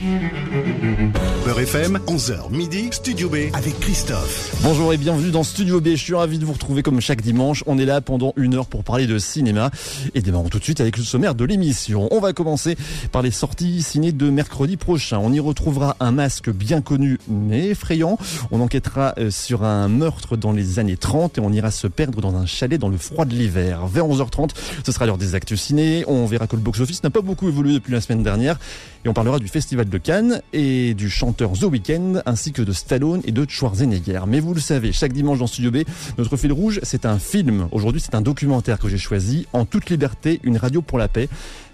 Mm-hmm. FM, 11h midi, Studio B avec Christophe. Bonjour et bienvenue dans Studio B. Je suis ravi de vous retrouver comme chaque dimanche. On est là pendant une heure pour parler de cinéma. Et démarrons tout de suite avec le sommaire de l'émission. On va commencer par les sorties ciné de mercredi prochain. On y retrouvera un masque bien connu mais effrayant. On enquêtera euh, sur un meurtre dans les années 30 et on ira se perdre dans un chalet dans le froid de l'hiver. Vers 11h30, ce sera l'heure des actus ciné. On verra que le box-office n'a pas beaucoup évolué depuis la semaine dernière. Et on parlera du Festival de Cannes et du chanteur The Weeknd, ainsi que de Stallone et de Schwarzenegger. Mais vous le savez, chaque dimanche dans Studio B, notre fil rouge, c'est un film. Aujourd'hui, c'est un documentaire que j'ai choisi, En toute liberté, une radio pour la paix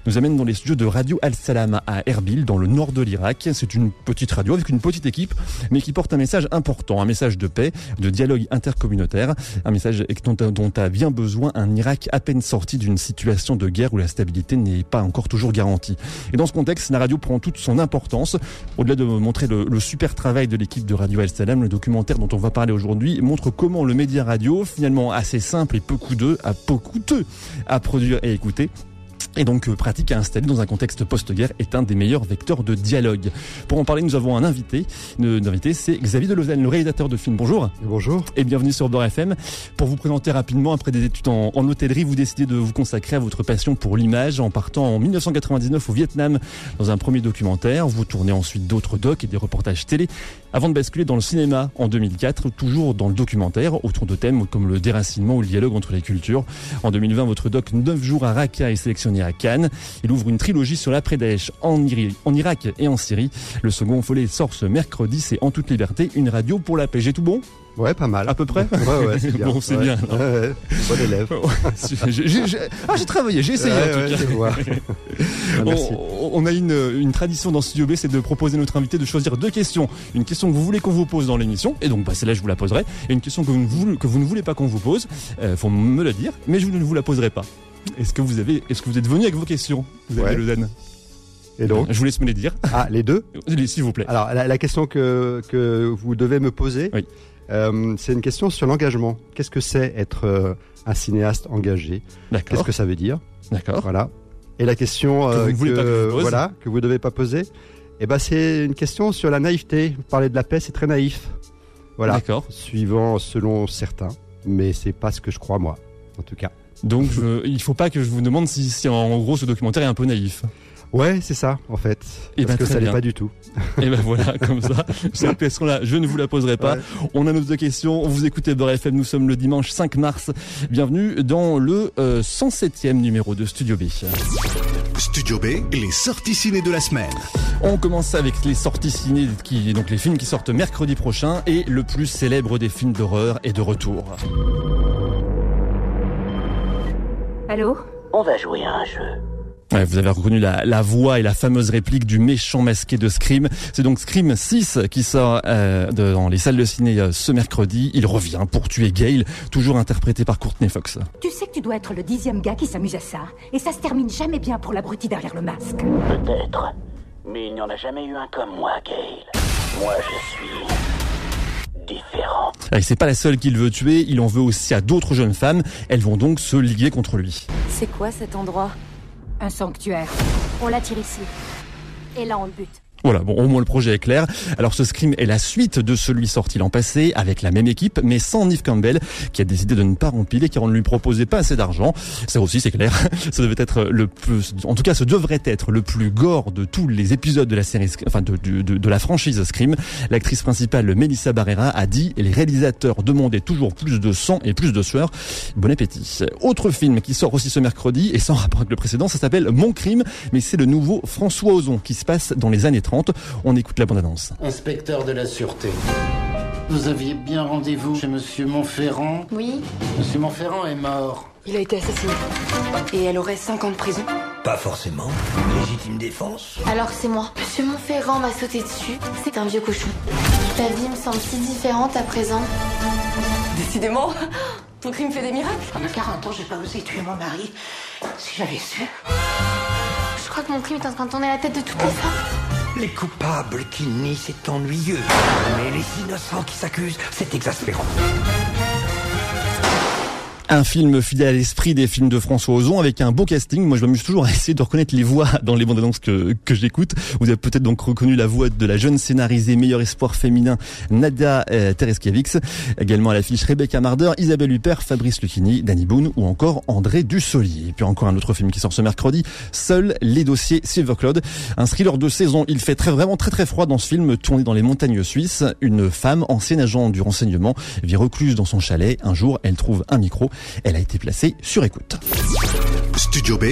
nous amène dans les studios de Radio Al-Salam à Erbil, dans le nord de l'Irak. C'est une petite radio avec une petite équipe, mais qui porte un message important, un message de paix, de dialogue intercommunautaire, un message dont, a bien besoin un Irak à peine sorti d'une situation de guerre où la stabilité n'est pas encore toujours garantie. Et dans ce contexte, la radio prend toute son importance. Au-delà de montrer le, super travail de l'équipe de Radio Al-Salam, le documentaire dont on va parler aujourd'hui montre comment le média radio, finalement assez simple et peu coûteux, à peu coûteux à produire et écouter, et donc euh, pratique à installer dans un contexte post-guerre est un des meilleurs vecteurs de dialogue. Pour en parler, nous avons un invité. C'est Xavier Deleuzen, le réalisateur de films. Bonjour. Bonjour. Et bienvenue sur Beurre FM. Pour vous présenter rapidement, après des études en, en, hôtellerie, vous décidez de vous consacrer à votre passion pour l'image en partant en 1999 au Vietnam dans un premier documentaire. Vous tournez ensuite d'autres docs et des reportages télé avant de basculer dans le cinéma en 2004, toujours dans le documentaire, autour de thèmes comme le déracinement ou le dialogue entre les cultures. En 2020, votre doc 9 jours à Raqqa est sélectionné à Cannes. Il ouvre une trilogie sur l'après-Daesh en, en, Irak et en Syrie. Le second volet sort ce mercredi, c'est En toute liberté, une radio pour la paix. J'ai tout bon? Ouais, pas mal. À peu près Ouais, ouais, c'est bien. Bon, c'est bien. Ouais, ouais. Bon élève. ah, j'ai travaillé, j'ai essayé en tout cas. Merci. On, on, a une, une tradition dans Studio B, c'est de proposer à notre invité de choisir deux questions. Une question que vous voulez qu'on vous pose dans l'émission, et donc bah, celle-là je vous la poserai, et une question que vous ne voulez, que vous ne voulez pas qu'on vous pose, euh, faut me le dire, mais je ne vous la poserai pas. Est-ce que vous avez, est-ce que vous êtes venu avec vos questions, vous avez zen Et donc Je vous laisse me les dire, Ah, les deux s'il vous plaît. Alors, la, la question que, que vous devez me poser, Oui. Euh, c'est une question sur l'engagement. Qu'est-ce que c'est être euh, un cinéaste engagé? Qu'est-ce que ça veut dire? D'accord. Voilà. Et la question Que euh, vous pas que je vous pose. voilà, que vous devez pas poser, eh ben, c'est une question sur la naïveté. Parler de la paix, c'est très naïf. Voilà. D'accord. Suivant, selon certains. Mais c'est pas ce que je crois, moi. En tout cas. Donc je, il faut pas que je vous demande si, si en gros ce documentaire est un peu naïf. Ouais, c'est ça, en fait. Eh Parce ben, que ça l'est pas du tout. Et ben voilà, comme ça, cette question-là, je ne vous la poserai pas. Ouais. On a nos deux questions. Vous écoutez Beurre FM, nous sommes le dimanche 5 mars. Bienvenue dans le euh, 107e numéro de Studio B. Studio B, les sorties ciné de la semaine. On commence avec les sorties ciné, qui, donc les films qui sortent mercredi prochain et le plus célèbre des films d'horreur est de retour. Allô? On va jouer à un jeu. Ouais, vous avez reconnu la, la voix et la fameuse réplique du méchant masqué de Scream. C'est donc Scream 6 qui sort euh, de- dans les salles de ciné euh, ce mercredi. Il revient pour tuer Gail, toujours interprété par Courtney Fox. Tu sais que tu dois être le dixième gars qui s'amuse à ça. Et ça se termine jamais bien pour l'abruti derrière le masque. Peut-être. Mais il n'y en a jamais eu un comme moi, Gail. Moi, je suis. différent. Et c'est pas la seule qu'il veut tuer, il en veut aussi à d'autres jeunes femmes. Elles vont donc se liguer contre lui. C'est quoi cet endroit? Un sanctuaire. On l'attire ici. Et là, on le bute. Voilà, bon, au moins le projet est clair. Alors ce Scream est la suite de celui sorti l'an passé, avec la même équipe, mais sans Neve Campbell, qui a décidé de ne pas rempiler car on ne lui proposait pas assez d'argent. Ça aussi c'est clair. Ça devait être le plus, en tout cas ce devrait être le plus gore de tous les épisodes de la série, enfin de, de, la franchise Scream. L'actrice principale Melissa Barrera a dit, les réalisateurs demandaient toujours plus de sang et plus de sueur. Bon appétit. Autre film qui sort aussi ce mercredi, et sans rapport avec le précédent, ça s'appelle Mon Crime, mais c'est le nouveau François Ozon qui se passe dans les années 30. On écoute la bande-annonce. Inspecteur de la Sûreté. Vous aviez bien rendez-vous chez Monsieur Montferrand? Oui, Monsieur Montferrand est mort. il a été assassiné. Et elle aurait 5 ans de prison. Pas forcément. Légitime défense. Alors c'est moi. Monsieur Montferrand m'a sauté dessus. C'est un vieux cochon. Ta vie me semble si différente à présent. Décidément, ton crime fait des miracles. Pendant 40 ans, j'ai pas osé tuer mon mari. Si j'avais su. Je crois que mon crime est en train de tourner la tête de toutes les femmes. Les coupables qui nient, c'est ennuyeux. Mais les innocents qui s'accusent, c'est exaspérant. Un film fidèle à l'esprit des films de François Ozon avec un beau casting. Moi, je m'amuse toujours à essayer de reconnaître les voix dans les bandes annonces que, que j'écoute. Vous avez peut-être donc reconnu la voix de la jeune scénarisée meilleur espoir féminin Nadia euh. Également à l'affiche Rebecca Marder, Isabelle Huppert, Fabrice Lucchini, Danny Boone ou encore André Dussolier. Et puis encore un autre film qui sort ce mercredi, Seuls les dossiers Silver Cloud. Un thriller de saison. Il fait très, vraiment très très froid dans ce film tourné dans les montagnes suisses. Une femme, ancienne agent du renseignement, vit recluse dans son chalet. Un jour, elle trouve un micro elle a été placée sur écoute. Studio B,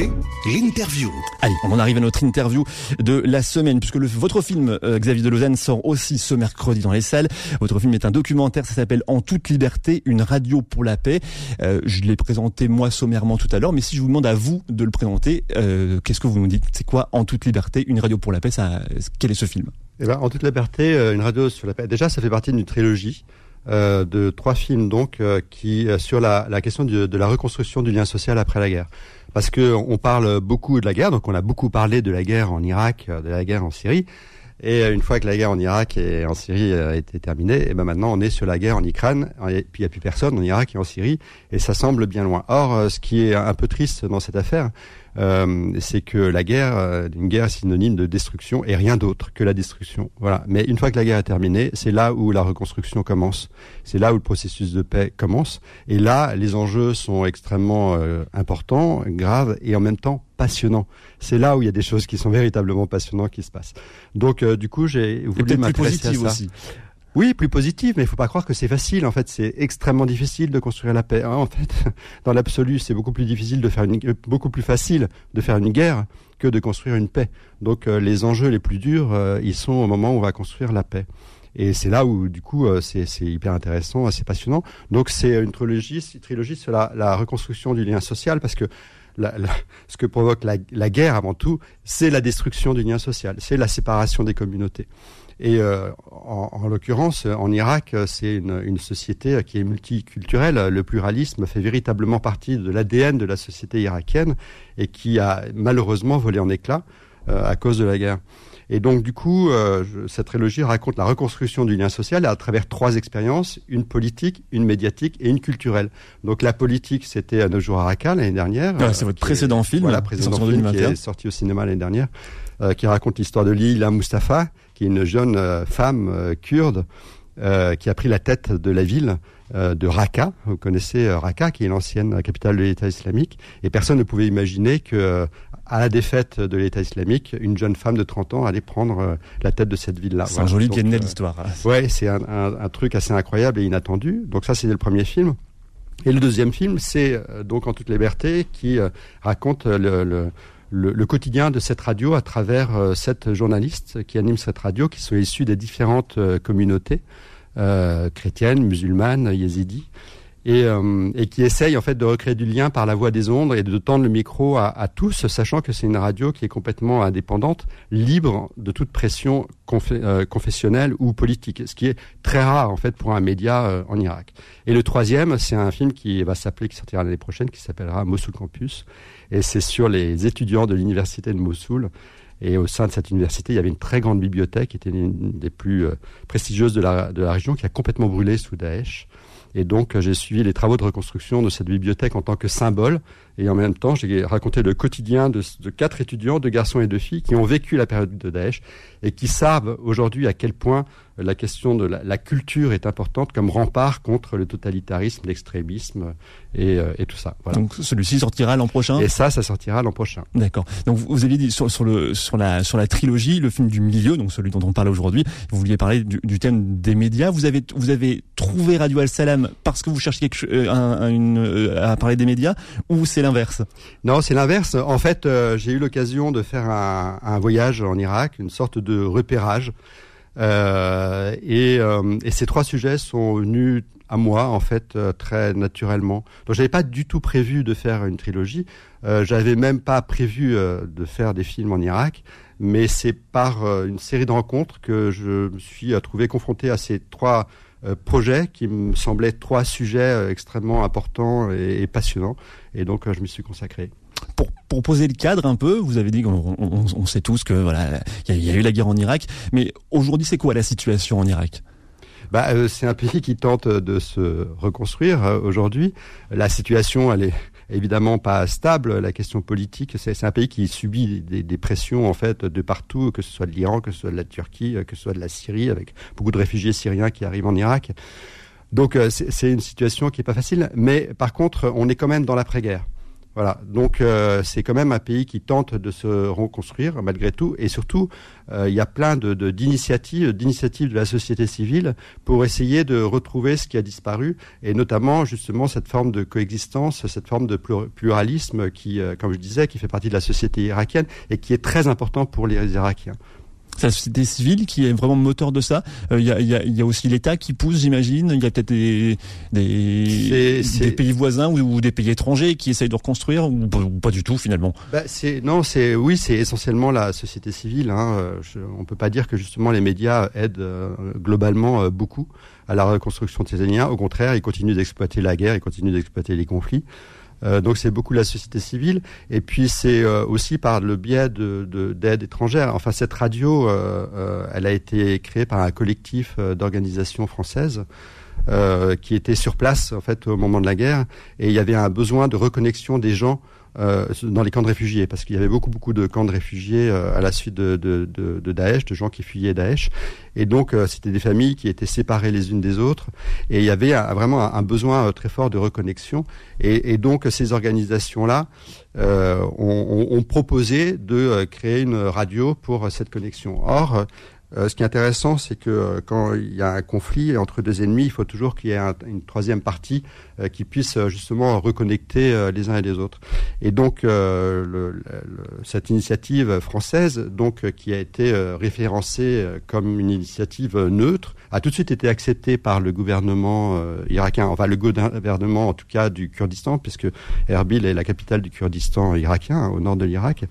l'interview. Allez, on en arrive à notre interview de la semaine, puisque le, votre film, euh, Xavier de Lausanne, sort aussi ce mercredi dans les salles. Votre film est un documentaire, ça s'appelle En toute liberté, une radio pour la paix. Euh, je l'ai présenté moi sommairement tout à l'heure, mais si je vous demande à vous de le présenter, euh, qu'est-ce que vous nous dites? C'est quoi En toute liberté, une radio pour la paix? Ça, Quel est ce film? Eh ben, En toute liberté, une radio sur la paix. Déjà, ça fait partie d'une trilogie. Euh, de trois films donc euh, qui euh, sur la, la question de, la reconstruction du lien social après la guerre. Parce que on parle beaucoup de la guerre, donc on a beaucoup parlé de la guerre en Irak, de la guerre en Syrie. Et une fois que la guerre en Irak et en Syrie a été terminée, et ben maintenant on est sur la guerre en Ukraine, et puis il n'y a plus personne en Irak et en Syrie, et ça semble bien loin. Or, ce qui est un peu triste dans cette affaire, euh, c'est que la guerre, euh, une guerre synonyme de destruction et rien d'autre que la destruction. Voilà. Mais une fois que la guerre est terminée, c'est là où la reconstruction commence. C'est là où le processus de paix commence. Et là, les enjeux sont extrêmement euh, importants, graves et en même temps passionnants. C'est là où il y a des choses qui sont véritablement passionnantes qui se passent. Donc, du coup, j'ai voulu m'intéresser à ça. Aussi. Oui, plus positif, mais il faut pas croire que c'est facile. En fait, c'est extrêmement difficile de construire la paix. En fait, dans l'absolu, c'est beaucoup plus difficile de faire une, euh, beaucoup plus facile de faire une guerre que de construire une paix. Donc, euh, les enjeux les plus durs, euh, ils sont au moment où on va construire la paix. Et c'est là où, du coup, c'est hyper intéressant, assez passionnant. Donc, c'est une trilogie, une trilogie sur la, reconstruction du lien social, parce que la, la, ce que provoque la guerre, avant tout, c'est la destruction du lien social, c'est la séparation des communautés. Et euh, en, en l'occurrence, en Irak, c'est une, une, société qui est multiculturelle. Le pluralisme fait véritablement partie de l'ADN de la société irakienne et qui a malheureusement volé en éclats euh, à cause de la guerre. Et donc, du coup, euh, cette trilogie raconte la reconstruction du lien social à travers trois expériences, une politique, une médiatique et une culturelle. Donc, la politique, c'était à nos jours à Raqqa l'année dernière. Ah, c'est votre précédent film. Voilà, précédent film qui est sorti au cinéma l'année dernière, euh, qui raconte l'histoire de Lila Mustafa, qui est une jeune euh, femme euh, kurde euh, qui a pris la tête de la ville de Raqqa. Vous connaissez Raqqa, qui est l'ancienne capitale de l'État islamique. Et personne ne pouvait imaginer que, à la défaite de l'État islamique, une jeune femme de 30 ans allait prendre la tête de cette ville-là. C'est un joli pied de l'histoire. ouais, c'est un, un, un, truc assez incroyable et inattendu. Donc ça, c'était le premier film. Et le deuxième film, c'est donc En toute liberté, qui raconte le, le le, quotidien de cette radio à travers euh, sept journalistes qui animent cette radio, qui sont issus des différentes euh, communautés euh, chrétiennes, musulmanes, yézidis, et, et, qui essayent en fait de recréer du lien par la voix des ondes et de tendre le micro à, tous, sachant que c'est une radio qui est complètement indépendante, libre de toute pression confessionnelle ou politique, ce qui est très rare en fait pour un média en Irak. Et le troisième, c'est un film qui va s'appeler, qui sortira l'année prochaine, qui s'appellera Mossoul Campus, et c'est sur les étudiants de l'université de Mossoul. Et au sein de cette université, il y avait une très grande bibliothèque, qui était une des plus euh, prestigieuses de la région, qui a complètement brûlé sous Daesh. Et donc, j'ai suivi les travaux de reconstruction de cette bibliothèque en tant que symbole. Et en même temps, j'ai raconté le quotidien de, de, quatre étudiants, de garçons et de filles, qui ont vécu la période de Daesh et qui savent aujourd'hui à quel point la question de la, la, culture est importante comme rempart contre le totalitarisme, l'extrémisme et, euh, et, tout ça. Voilà. Donc celui-ci sortira l'an prochain? Et ça, ça sortira l'an prochain. D'accord. Donc vous, vous aviez dit sur, sur, le sur la sur la trilogie, le film du milieu, donc celui dont on parle aujourd'hui. Vous vouliez parler du, du, thème des médias. Vous avez vous avez trouvé Radio Al Salam parce que vous cherchiez quelque, euh, un, une, euh, à parler des médias ou c'est l'inverse Non, c'est l'inverse. En fait, euh, j'ai eu l'occasion de faire un, voyage en Irak, une sorte de repérage. Euh, et, euh, et, ces trois sujets sont venus à moi en fait très naturellement. Donc j'avais pas du tout prévu de faire une trilogie. J'avais même pas prévu de faire des films en Irak. Mais c'est par une série de rencontres que je me suis trouvé confronté à ces trois projets qui me semblaient trois sujets extrêmement importants et, et passionnants. Et donc je m'y suis consacré pour, pour poser le cadre un peu, vous avez dit qu'on on, on sait tous que voilà, il y, y, a eu la guerre en Irak, mais aujourd'hui c'est quoi la situation en Irak? Bah, euh, C'est un pays qui tente de se reconstruire euh, aujourd'hui. La situation, elle est évidemment pas stable. La question politique, c'est un pays qui subit des, pressions en fait de partout, que ce soit de l'Iran, que ce soit de la Turquie, que ce soit de la Syrie, avec beaucoup de réfugiés syriens qui arrivent en Irak. Donc c'est une situation qui est pas facile. Mais par contre, on est quand même dans l'après-guerre. Voilà, donc euh, c'est quand même un pays qui tente de se reconstruire malgré tout, et surtout euh, il y a plein de, d'initiatives, d'initiatives de la société civile pour essayer de retrouver ce qui a disparu, et notamment justement cette forme de coexistence, cette forme de pluralisme qui, euh, comme je disais, qui fait partie de la société irakienne et qui est très important pour les Irakiens. C'est la société civile qui est vraiment moteur de ça. Il euh, y, a, y, a, y, a, aussi l'État qui pousse, j'imagine. Il y a peut-être des, des, des, pays voisins ou, des pays étrangers qui essayent de reconstruire ou, pas du tout finalement. Bah, c'est non, c'est oui, c'est essentiellement la société civile. Hein. Euh, je, on peut pas dire que justement les médias aident euh, globalement beaucoup à la reconstruction de ces Au contraire, ils continuent d'exploiter la guerre, ils continuent d'exploiter les conflits. Euh, donc c'est beaucoup la société civile. Et puis c'est euh, aussi par le biais de, d'aide étrangère. Enfin, cette radio, euh, elle a été créée par un collectif d'organisations françaises. qui était sur place en fait au moment de la guerre et il y avait un besoin de reconnexion des gens euh, dans les camps de réfugiés, parce qu'il y avait beaucoup beaucoup de camps de réfugiés euh, à la suite de, de, de, de, Daesh, de gens qui fuyaient Daesh, et donc euh, c'était des familles qui étaient séparées les unes des autres, et il y avait vraiment un, besoin très fort de reconnexion, et, et donc ces organisations-là ont, ont, proposé de créer une radio pour cette connexion. Or, euh, ce qui est intéressant, c'est que euh, quand il y a un conflit entre deux ennemis, il faut toujours qu'il y ait une troisième partie euh, qui puisse justement reconnecter les uns et les autres. Et donc cette initiative française, donc qui a été référencée comme une initiative neutre, a tout de suite été acceptée par le gouvernement irakien, enfin le gouvernement en tout cas du Kurdistan, puisque Erbil est la capitale du Kurdistan irakien, au nord de l'Irak.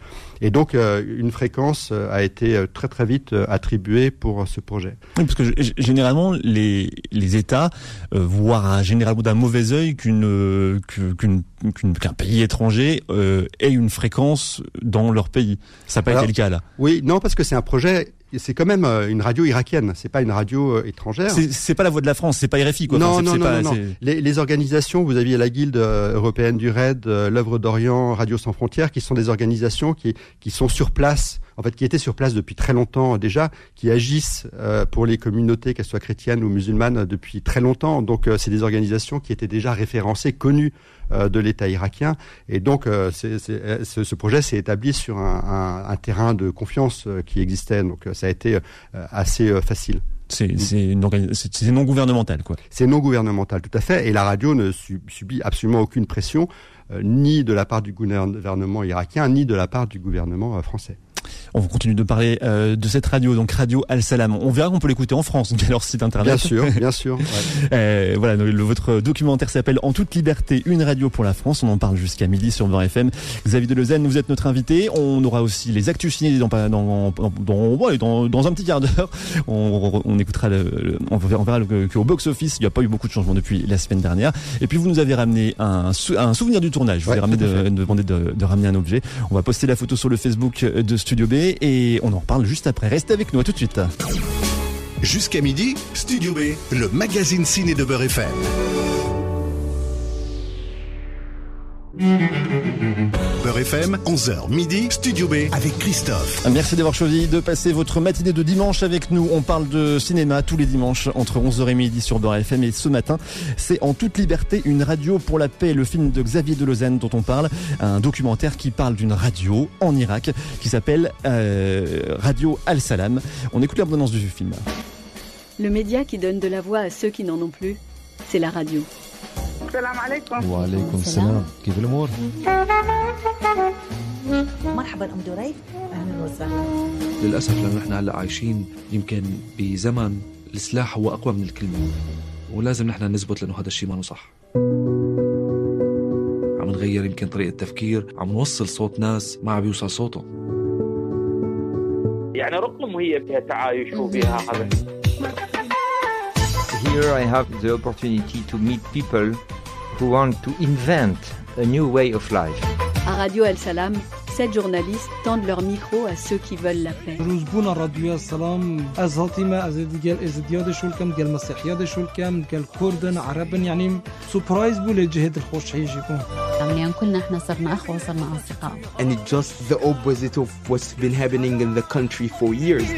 Et donc une fréquence a été très très vite attribuée pour ce projet. Oui, parce que généralement, les, les États euh, voient généralement d'un mauvais œil qu'une qu'un pays étranger euh, ait une fréquence dans leur pays. Ça n'a pas été le cas là. Oui, non, parce que c'est un projet c'est quand même euh, une radio irakienne, c'est pas une radio euh, étrangère. C'est pas la voix de la France, c'est pas RFI quoi. Non, non, non, non, Les, les, organisations, vous aviez la Guilde européenne du RAID, l'œuvre d'Orient, Radio sans frontières, qui sont des organisations qui qui sont sur place en fait, qui étaient sur place depuis très longtemps déjà, qui agissent euh, pour les communautés, qu'elles soient chrétiennes ou musulmanes, depuis très longtemps. Donc, euh, c'est des organisations qui étaient déjà référencées, connues euh, de l'État irakien. Et donc, c'est, ce, ce, projet s'est établi sur un, un, un, terrain de confiance qui existait. Donc, ça a été assez facile. C'est non gouvernemental, quoi. C'est non gouvernemental, tout à fait. Et la radio ne subit absolument aucune pression, ni de la part du gouvernement irakien, ni de la part du gouvernement français. On continue de parler euh, de cette radio, donc Radio Al Salam. On verra qu'on peut l'écouter en France, via leur site internet. Bien sûr, bien sûr. euh, voilà, le, votre documentaire s'appelle En toute liberté, une radio pour la France. On en parle jusqu'à midi sur 20 FM. Xavier Deleuzen, vous êtes notre invité. On aura aussi les actus ciné dans, dans, dans, dans, dans un petit quart d'heure. On, on, écoutera, le, on verra qu'au box-office, il n'y a pas eu beaucoup de changements depuis la semaine dernière. Et puis vous nous avez ramené un, un souvenir du tournage. Vous ouais, avez de, demander de, de ramener un objet. On va poster la photo sur le Facebook de Studio Et on en reparle juste après. Restez avec nous, à tout de suite. Jusqu'à midi, Studio B, le magazine ciné de Beurre FM. Beurre FM, 11h midi, Studio B avec Christophe. Merci d'avoir choisi de passer votre matinée de dimanche avec nous. On parle de cinéma tous les dimanches entre 11h et midi sur Beurre FM et ce matin, c'est En toute liberté, une radio pour la paix, le film de Xavier Deleuzen dont on parle, un documentaire qui parle d'une radio en Irak qui s'appelle euh, Radio Al-Salam. On écoute l'abondance du film. Le média qui donne de la voix à ceux qui n'en ont plus, c'est la radio. السلام عليكم. وعليكم السلام. كيف الأمور؟ مرحبا أم دريف أهلا وسهلا. للأسف لأنه نحن هلأ عايشين يمكن بزمن السلاح هو أقوى من الكلمة. ولازم نحن نثبت لأنه هذا الشيء ما صح. عم نغير يمكن طريقة التفكير عم نوصل صوت ناس ما عم بيوصل صوته يعني رغم هي فيها تعايش وفيها هذا Here I have the opportunity to meet people who want to invent a new way of life. À Radio El Salam, sept journalistes tendent leur micro à ceux qui veulent la paix. روزبون الراديو السلام از هاتيما از ديال ازدياد شولكم ديال مسيحيات شولكم ديال كردن عربن يعني سبرايز بو لجهد الخوش حيجيكم يعني كلنا احنا صرنا اخوه وصرنا اصدقاء And it's just the opposite of what's been happening in the country for years.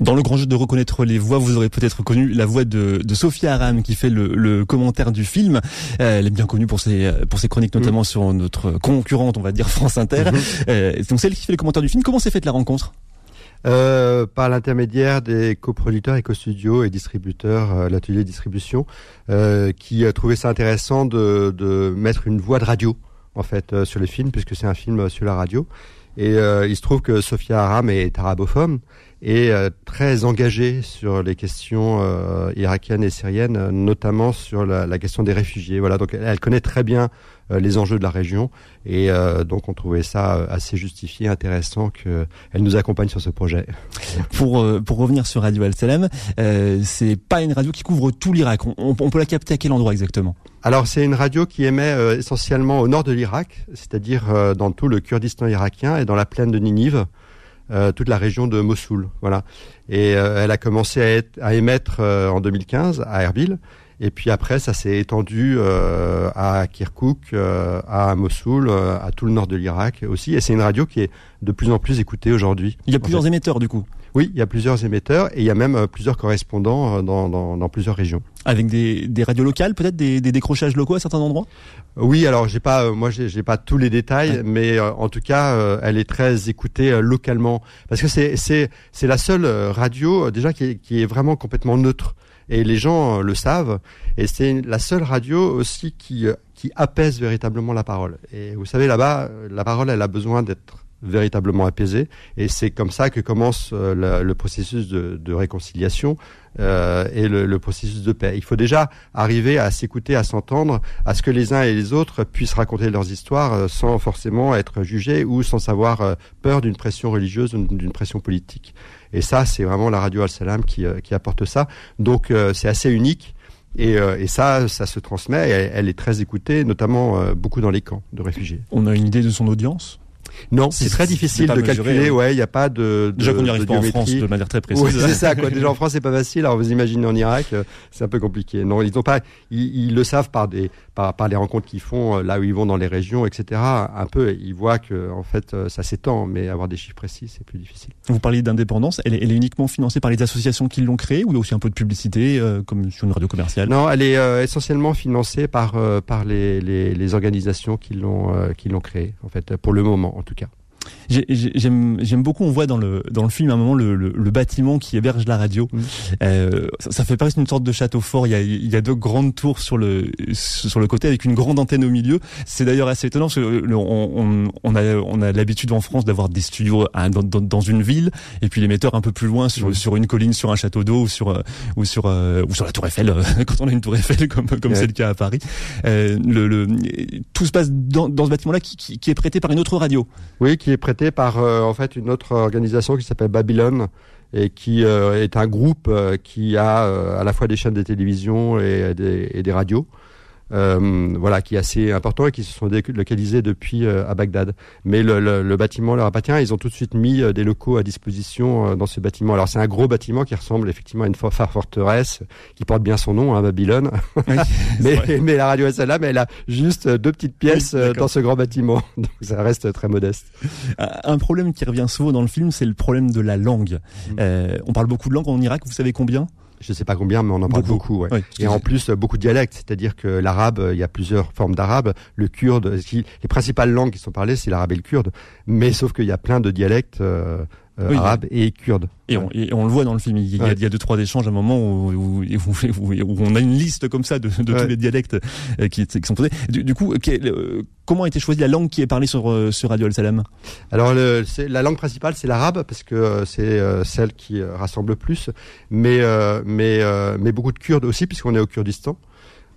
Dans le grand jeu de reconnaître les voix, vous aurez peut-être connu la voix de, de Sophia Aram qui fait le, le commentaire du film. Euh, elle est bien connue pour ses, pour ses chroniques, notamment sur notre concurrente, on va dire France Inter. Euh, donc celle qui fait le commentaire du film. Comment s'est faite la rencontre? Euh, par l'intermédiaire des coproducteurs, éco-studios et distributeurs, euh, l'atelier distribution, euh, qui a trouvé ça intéressant de, de mettre une voix de radio en fait euh, sur le film, puisque c'est un film euh, sur la radio. Et euh, il se trouve que Sophia Aram est arabophone et euh, très engagée sur les questions euh, irakiennes et syriennes, notamment sur la, question des réfugiés. Voilà, donc elle, connaît très bien les enjeux de la région et euh, donc on trouvait ça euh, assez justifié, intéressant qu'elle nous accompagne sur ce projet. Pour euh, pour revenir sur Radio Al Salam, euh, c'est pas une radio qui couvre tout l'Irak. On, on- on peut la capter à quel endroit exactement? Alors c'est une radio qui émet euh, essentiellement au nord de l'Irak, c'est-à-dire euh, dans tout le Kurdistan irakien et dans la plaine de Ninive, euh, toute la région de Mossoul. Voilà. Et euh, elle a commencé à, être- à émettre euh, en 2015 à Erbil. Et puis après, ça s'est étendu euh, à Kirkouk, euh, à Mossoul, euh, à tout le nord de l'Irak aussi. Et c'est une radio qui est de plus en plus écoutée aujourd'hui. Il y a plusieurs fait. émetteurs du coup. Oui, il y a plusieurs émetteurs et il y a même euh, plusieurs correspondants euh, dans, dans, dans plusieurs régions. Avec des, des radios locales, peut-être des, des décrochages locaux à certains endroits? Oui, alors j'ai pas, euh, moi j'ai pas tous les détails, mais euh, en tout cas, euh, elle est très écoutée euh, localement parce que c'est c'est c'est la seule euh, radio euh, déjà qui est, qui est vraiment complètement neutre et les gens euh, le savent et c'est la seule radio aussi qui euh, qui apaise véritablement la parole. Et vous savez là-bas, euh, la parole, elle a besoin d'être véritablement apaisée et c'est comme ça que commence euh, le, processus de, réconciliation euh, et le, processus de paix. Il faut déjà arriver à s'écouter, à s'entendre, à ce que les uns et les autres puissent raconter leurs histoires euh, sans forcément être jugés ou sans avoir peur d'une pression religieuse ou d'une pression politique. Et ça, c'est vraiment la radio Al-Salam qui, qui apporte ça. Donc c'est assez unique. Et, et ça, ça se transmet. Et elle, elle est très écoutée, notamment beaucoup dans les camps de réfugiés. On a une idée de son audience? Non, c'est très difficile de calculer. hein. Ouais, il n'y a pas de, de Déjà qu'on n'y arrive de pas en. France de manière très précise. Oui, c'est ça. Quoi. Déjà en France, c'est pas facile. Alors vous imaginez en Irak, euh, c'est un peu compliqué. Non, ils ont pas. Ils, ils le savent par des par, par les rencontres qu'ils font euh, là où ils vont dans les régions, etc. Un peu, ils voient que en fait euh, ça s'étend, mais avoir des chiffres précis, c'est plus difficile. Vous parliez d'indépendance, elle est, elle est uniquement financée par les associations qui l'ont créée ou il y a aussi un peu de publicité euh, comme sur une radio commerciale? Non, elle est euh, essentiellement financée par euh, par les, les, les organisations qui l'ont euh, qui l'ont créée. En fait, pour le moment, en tout cas. J'ai- j'ai- J'aime j'aime beaucoup, on voit dans le, dans le film à un moment le, le, le bâtiment qui héberge la radio. Euh, ça, ça fait presque une sorte de château fort. Il y a, il y a deux grandes tours sur le, sur le côté avec une grande antenne au milieu. C'est d'ailleurs assez étonnant parce que le- on, on, on a, on a l'habitude en France d'avoir des studios à- dans, dans, dans une ville et puis l'émetteur un peu plus loin sur, sur une colline, sur un château d'eau ou sur, euh, ou sur, euh, ou sur la tour Eiffel, euh, quand on a une tour Eiffel comme, comme Ouais. c'est le cas à Paris. Euh, le, le, tout se passe dans, dans ce bâtiment-là qui, qui, qui est prêté par une autre radio. Oui, qui est prêté par euh, en fait une autre organisation qui s'appelle Babylon et qui euh, est un groupe euh, qui a à la fois des chaînes de télévision et des, et des radios. Euh, voilà, qui est assez important et qui se sont délocalisés depuis euh, à Bagdad. Mais le, le, le bâtiment leur appartient. Ils ont tout de suite mis euh, des locaux à disposition euh, dans ce bâtiment. Alors c'est un gros bâtiment qui ressemble effectivement à une for- forteresse qui porte bien son nom, hein, Babylone. mais, mais la radio mais elle a juste deux petites pièces Oui, dans ce grand bâtiment. Donc ça reste très modeste. Un problème qui revient souvent dans le film, c'est le problème de la langue. Euh, on parle beaucoup de langues en Irak, vous savez combien? Je sais pas combien, mais on en parle Beaucoup. beaucoup. ouais. Et en plus, euh, beaucoup de dialectes, c'est-à-dire que l'arabe, euh, il y a plusieurs formes d'arabe. Le kurde, les principales langues qui sont parlées, c'est l'arabe et le kurde. Mais sauf qu'il y a plein de dialectes euh, euh, Oui. arabes et kurdes. et on, et on le voit dans le film, il y a, Ouais. il y a deux trois échanges à un moment où, où, où- où- où on a une liste comme ça de, de Ouais. tous les dialectes euh, qui, qui sont posés. Du, du coup, quel- euh, comment a été choisie la langue qui est parlée sur, euh, sur Radio Al Salam Alors, le, la langue principale, c'est l'arabe parce que c'est celle qui rassemble le plus. Mais mais mais beaucoup de Kurdes aussi, puisqu'on est au Kurdistan.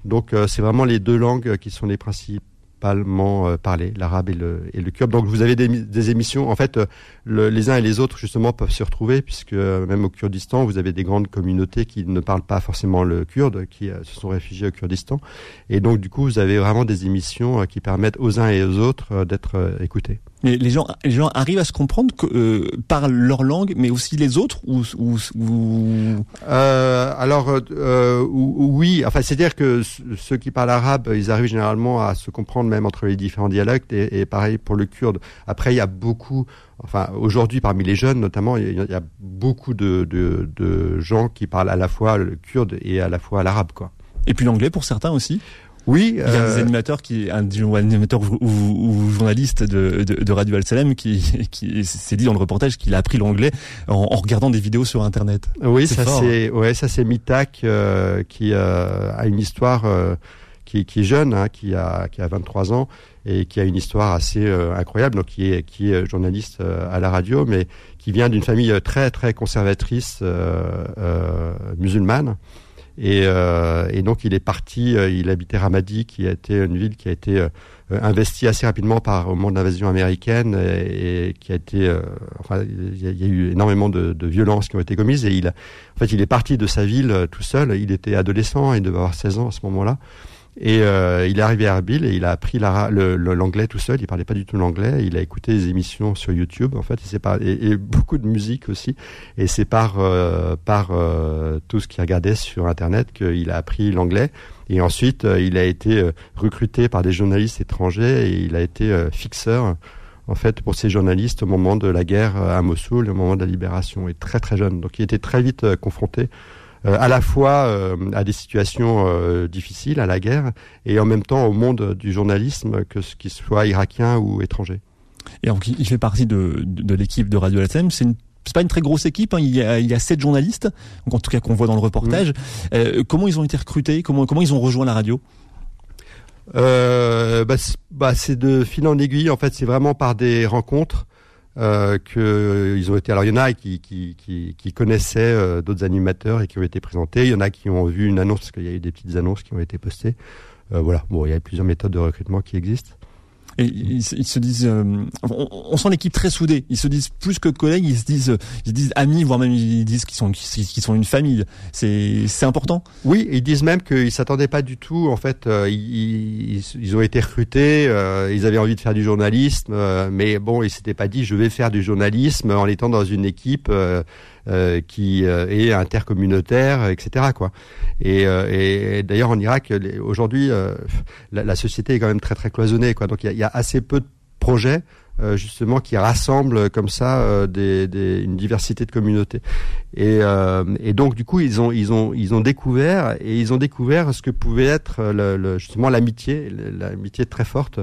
Donc, c'est vraiment les deux langues qui sont les principales principalement parlé, l'arabe et le, kurde. Donc vous avez des, émissions, en fait, les uns et les autres justement peuvent se retrouver puisque même au Kurdistan, vous avez des grandes communautés qui ne parlent pas forcément le kurde, qui se sont réfugiés au Kurdistan. Et donc du coup, vous avez vraiment des émissions qui permettent aux uns et aux autres d'être écoutés. Mais les gens, les gens arrivent à se comprendre que, euh, par leur langue, mais aussi les autres ou, ou, ou... Euh, Alors euh, oui, enfin c'est-à-dire que ceux qui parlent arabe, ils arrivent généralement à se comprendre même entre les différents dialectes et, et pareil pour le kurde. Après, il y a beaucoup, enfin aujourd'hui parmi les jeunes notamment, il y a, beaucoup de, de, de gens qui parlent à la fois le kurde et à la fois l'arabe, quoi. Et puis l'anglais pour certains aussi. Oui, il y a des euh, animateurs qui, un, animateur ou, ou, journaliste de, de, de Radio Al-Salem qui, qui s'est dit dans le reportage qu'il a appris l'anglais en, en, regardant des vidéos sur Internet. Oui, ça c'est, ouais, ça c'est Mitak euh, qui euh, a une histoire qui, qui, est jeune, hein, qui a qui a 23 ans et qui a une histoire assez incroyable, donc qui est qui est journaliste à la radio, mais qui vient d'une famille très très conservatrice musulmane. Et, euh, et, donc il est parti, euh, il habitait Ramadi, qui a été une ville qui a été euh, investie assez rapidement par au moment de l'invasion américaine et, qui a été, enfin il y, a eu énormément de, de, violences qui ont été commises et il, en fait il est parti de sa ville tout seul. Il était adolescent, il devait avoir 16 ans à ce moment-là. Et euh, il est arrivé à Erbil et il a appris l'anglais tout seul. Il parlait pas du tout l'anglais. Il a écouté des émissions sur YouTube en fait. Et, par, et, beaucoup de musique aussi. Et c'est par euh, par euh, tout ce qu'il regardait sur Internet qu'il a appris l'anglais. Et ensuite, il a été recruté par des journalistes étrangers et il a été fixeur en fait pour ces journalistes au moment de la guerre à Mossoul, au moment de la libération. Et très très jeune. Donc il était très vite confronté euh, à la fois euh, à des situations euh, difficiles, à la guerre, et en même temps au monde du journalisme, que ce qu'il soit irakien ou étranger. Et donc, il fait partie de, de, l'équipe de Radio LSM. C'est une c'est pas une très grosse équipe. Hein. Il, y a, il y a sept journalistes, en tout cas qu'on voit dans le reportage. comment ils ont été recrutés? Comment comment ils ont rejoint la radio? Euh, bah, bah, c'est de fil en aiguille. En fait, c'est vraiment par des rencontres euh, qu'ils ont été. Alors il y en a qui, connaissaient euh, d'autres animateurs et qui ont été présentés. Il y en a qui ont vu une annonce parce qu'il y a eu des petites annonces qui ont été postées. Euh, voilà. Bon, il y a plusieurs méthodes de recrutement qui existent. Et ils, se disent, euh, on, sent l'équipe très soudée. Ils se disent plus que collègues, ils se disent, ils disent amis, voire même ils disent qu'ils sont, qu'ils sont une famille. C'est, c'est important. Oui, ils disent même qu'ils s'attendaient pas du tout. En fait, euh, ils, ils, ont été recrutés, euh, ils avaient envie de faire du journalisme, mais bon, ils s'étaient pas dit je vais faire du journalisme en étant dans une équipe euh, qui euh, est intercommunautaire, etc. Quoi. Et, euh, et d'ailleurs en Irak, aujourd'hui, la, la, société est quand même très très cloisonnée. Quoi. Donc il y a, assez peu de projets justement qui rassemblent comme ça des, des, une diversité de communautés. Et, et, donc du coup ils ont ils ont ils ont découvert et ils ont découvert ce que pouvait être le, le, justement l'amitié, l'amitié très forte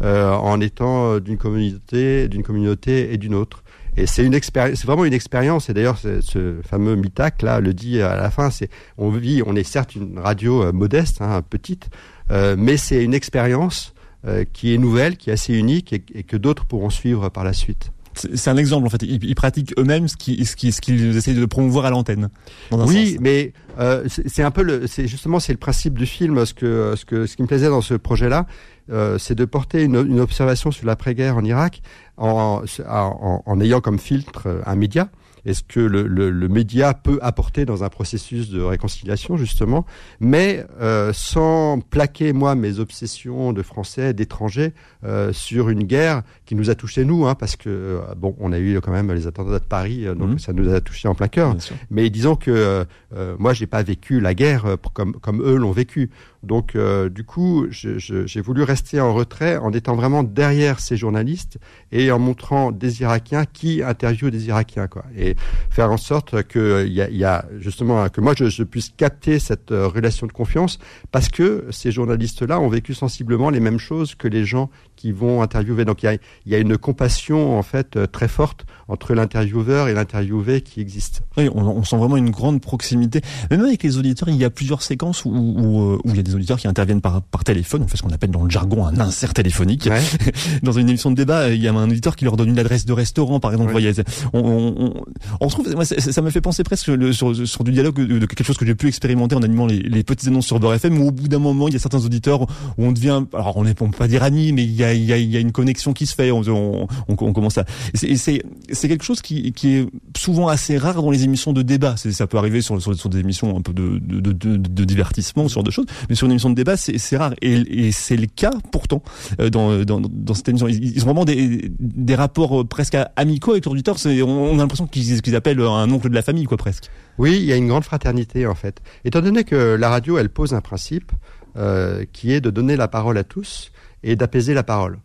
en étant d'une communauté d'une communauté et d'une autre. Et c'est une expérience, c'est vraiment une expérience. Et d'ailleurs, ce fameux Mitac là le dit à la fin. C'est, on vit, on est certes une radio euh, modeste, hein, petite, euh, mais c'est une expérience euh, qui est nouvelle, qui est assez unique et, que d'autres pourront suivre par la suite. C'est un exemple en fait. Ils, pratiquent eux-mêmes ce qu'ils ce qui, ce qu'ils essayent de promouvoir à l'antenne. Oui, mais euh, c'est un peu le, c'est justement c'est le principe du film. Ce que ce que ce qui me plaisait dans ce projet-là, euh, c'est de porter une, une observation sur l'après-guerre en Irak en, en, en, ayant comme filtre un média est-ce que le, le, le, média peut apporter dans un processus de réconciliation justement, mais euh, sans plaquer moi mes obsessions de français, d'étrangers euh, sur une guerre qui nous a touché nous, hein, parce que euh, bon, on a eu quand même les attentats de Paris, euh, donc mmh. ça nous a touché en plein cœur. Mais disons que euh, moi j'ai pas vécu la guerre comme comme eux l'ont vécu. Donc du coup, j'ai voulu rester en retrait en étant vraiment derrière ces journalistes et en montrant des Irakiens qui interviewent des Irakiens quoi. Et faire en sorte que a, y a, justement que moi je, je puisse capter cette euh, relation de confiance parce que ces journalistes-là ont vécu sensiblement les mêmes choses que les gens qui vont interviewer. Donc il y a, y a, une compassion en fait euh, très forte entre l'intervieweur et l'interviewé qui existe. Oui, on, on, sent vraiment une grande proximité. Même avec les auditeurs, il y a plusieurs séquences où, où, où il y a des auditeurs qui interviennent par, par téléphone. On fait ce qu'on appelle dans le jargon un insert téléphonique. dans une émission de débat, il y a un auditeur qui leur donne une adresse de restaurant, par exemple. Voyez, on, on, on, on trouve, moi, ça m'a fait penser presque le, sur, sur du dialogue de, quelque chose que j'ai pu expérimenter en animant les, les petites annonces sur Beurre FM, où au bout d'un moment, il y a certains auditeurs où on devient, alors on ne peut pas dire amis, mais il y a, a, y a une connexion qui se fait. On, commence à, c'est, quelque chose qui, est souvent assez rare dans les émissions de débat. Ça peut arriver sur, des émissions un peu de, de, de, divertissement, ce genre de choses, mais sur une émission de débat, c'est rare. Et, c'est le cas pourtant euh, dans, cette émission. Ils, ont vraiment des, rapports euh, presque amicaux avec l'auditeur. On, a l'impression qu'ils qu'ils appellent un oncle de la famille, quoi, presque. Oui, il y a une grande fraternité en fait. Étant donné que la radio, elle pose un principe euh, qui est de donner la parole à tous et d'apaiser la parole.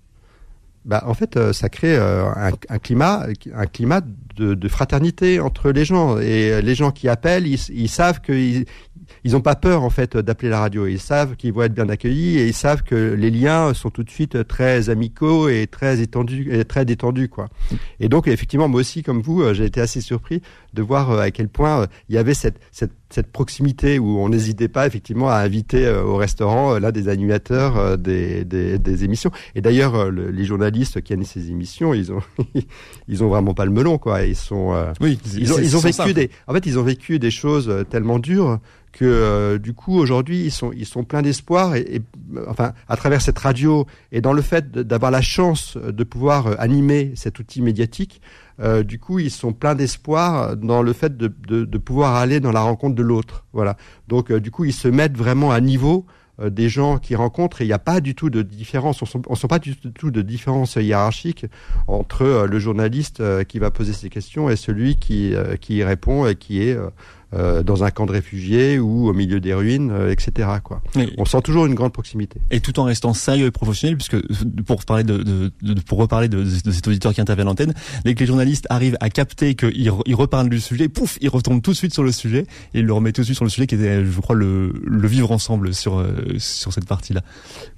Bah, en fait, euh, ça crée euh, un, climat, un climat de, de, fraternité entre les gens. Et les gens qui appellent, ils, ils savent qu'ils ils n'ont pas peur en fait d'appeler la radio. Ils savent qu'ils vont être bien accueillis et ils savent que les liens sont tout de suite très amicaux et très étendus, et très détendus quoi. Et donc effectivement, moi aussi comme vous, euh, j'ai été assez surpris de voir à quel point il y avait cette, cette cette proximité où on n'hésitait pas effectivement à inviter au restaurant l'un des animateurs des, des, des, émissions. Et d'ailleurs, les journalistes qui animent ces émissions, ils ont ils ont vraiment pas le melon quoi. Ils sont oui, ils ont ils ont vécu des en fait ils ont vécu des choses tellement dures que euh, du coup aujourd'hui ils sont ils sont pleins d'espoir et, enfin à travers cette radio et dans le fait d'avoir la chance de pouvoir euh, animer cet outil médiatique euh, du coup ils sont pleins d'espoir dans le fait de, de, de, pouvoir aller dans la rencontre de l'autre. Voilà. Donc euh, du coup ils se mettent vraiment à niveau euh, des gens qui rencontrent et il n'y a pas du tout de différence, on ne sent pas du tout de différence hiérarchique entre le journaliste qui va poser ses questions et celui qui, qui y répond et qui est euh, dans un camp de réfugiés ou au milieu des ruines, euh, etc. Quoi. On sent toujours une grande proximité. Et tout en restant sérieux et professionnel, puisque pour parler de, de, de pour reparler de, de, cet auditeur qui intervient à l'antenne, dès que les journalistes arrivent à capter qu'ils il reparlent du sujet, pouf, ils retombent tout de suite sur le sujet et ils le remettent tout de suite sur le sujet qui était, je crois, le, le vivre ensemble sur euh, sur cette partie-là.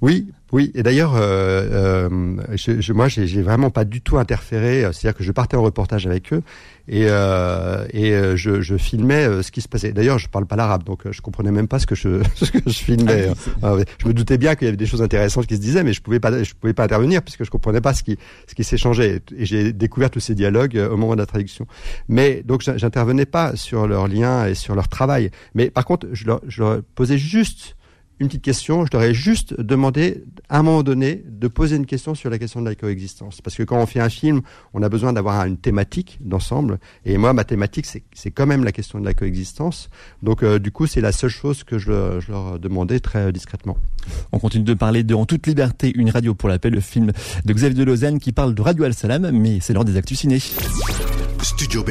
Oui, oui, et d'ailleurs, euh, euh, je, je, moi, j'ai vraiment pas du tout interféré. C'est-à-dire que je partais en reportage avec eux et, euh, et je, je, filmais ce qui se passait. D'ailleurs, je parle pas l'arabe, donc je comprenais même pas ce que je, ce que je filmais. Ah je me doutais bien qu'il y avait des choses intéressantes qui se disaient, mais je pouvais pas, je pouvais pas intervenir puisque je comprenais pas ce qui, ce qui s'échangeait. Et j'ai découvert tous ces dialogues au moment de la traduction. Mais donc, j'intervenais pas sur leurs liens et sur leur travail. Mais par contre, je leur, je leur posais juste une petite question. Je leur ai juste demandé, à un moment donné, de poser une question sur la question de la coexistence. Parce que quand on fait un film, on a besoin d'avoir une thématique d'ensemble. Et moi, ma thématique, c'est quand même la question de la coexistence. Donc, euh, du coup, c'est la seule chose que je, je, leur demandais très discrètement. On continue de parler de En toute liberté, une radio pour la paix, le film de Xavier de Lausanne qui parle de Radio Al-Salam, mais c'est l'heure des actus ciné. Studio B,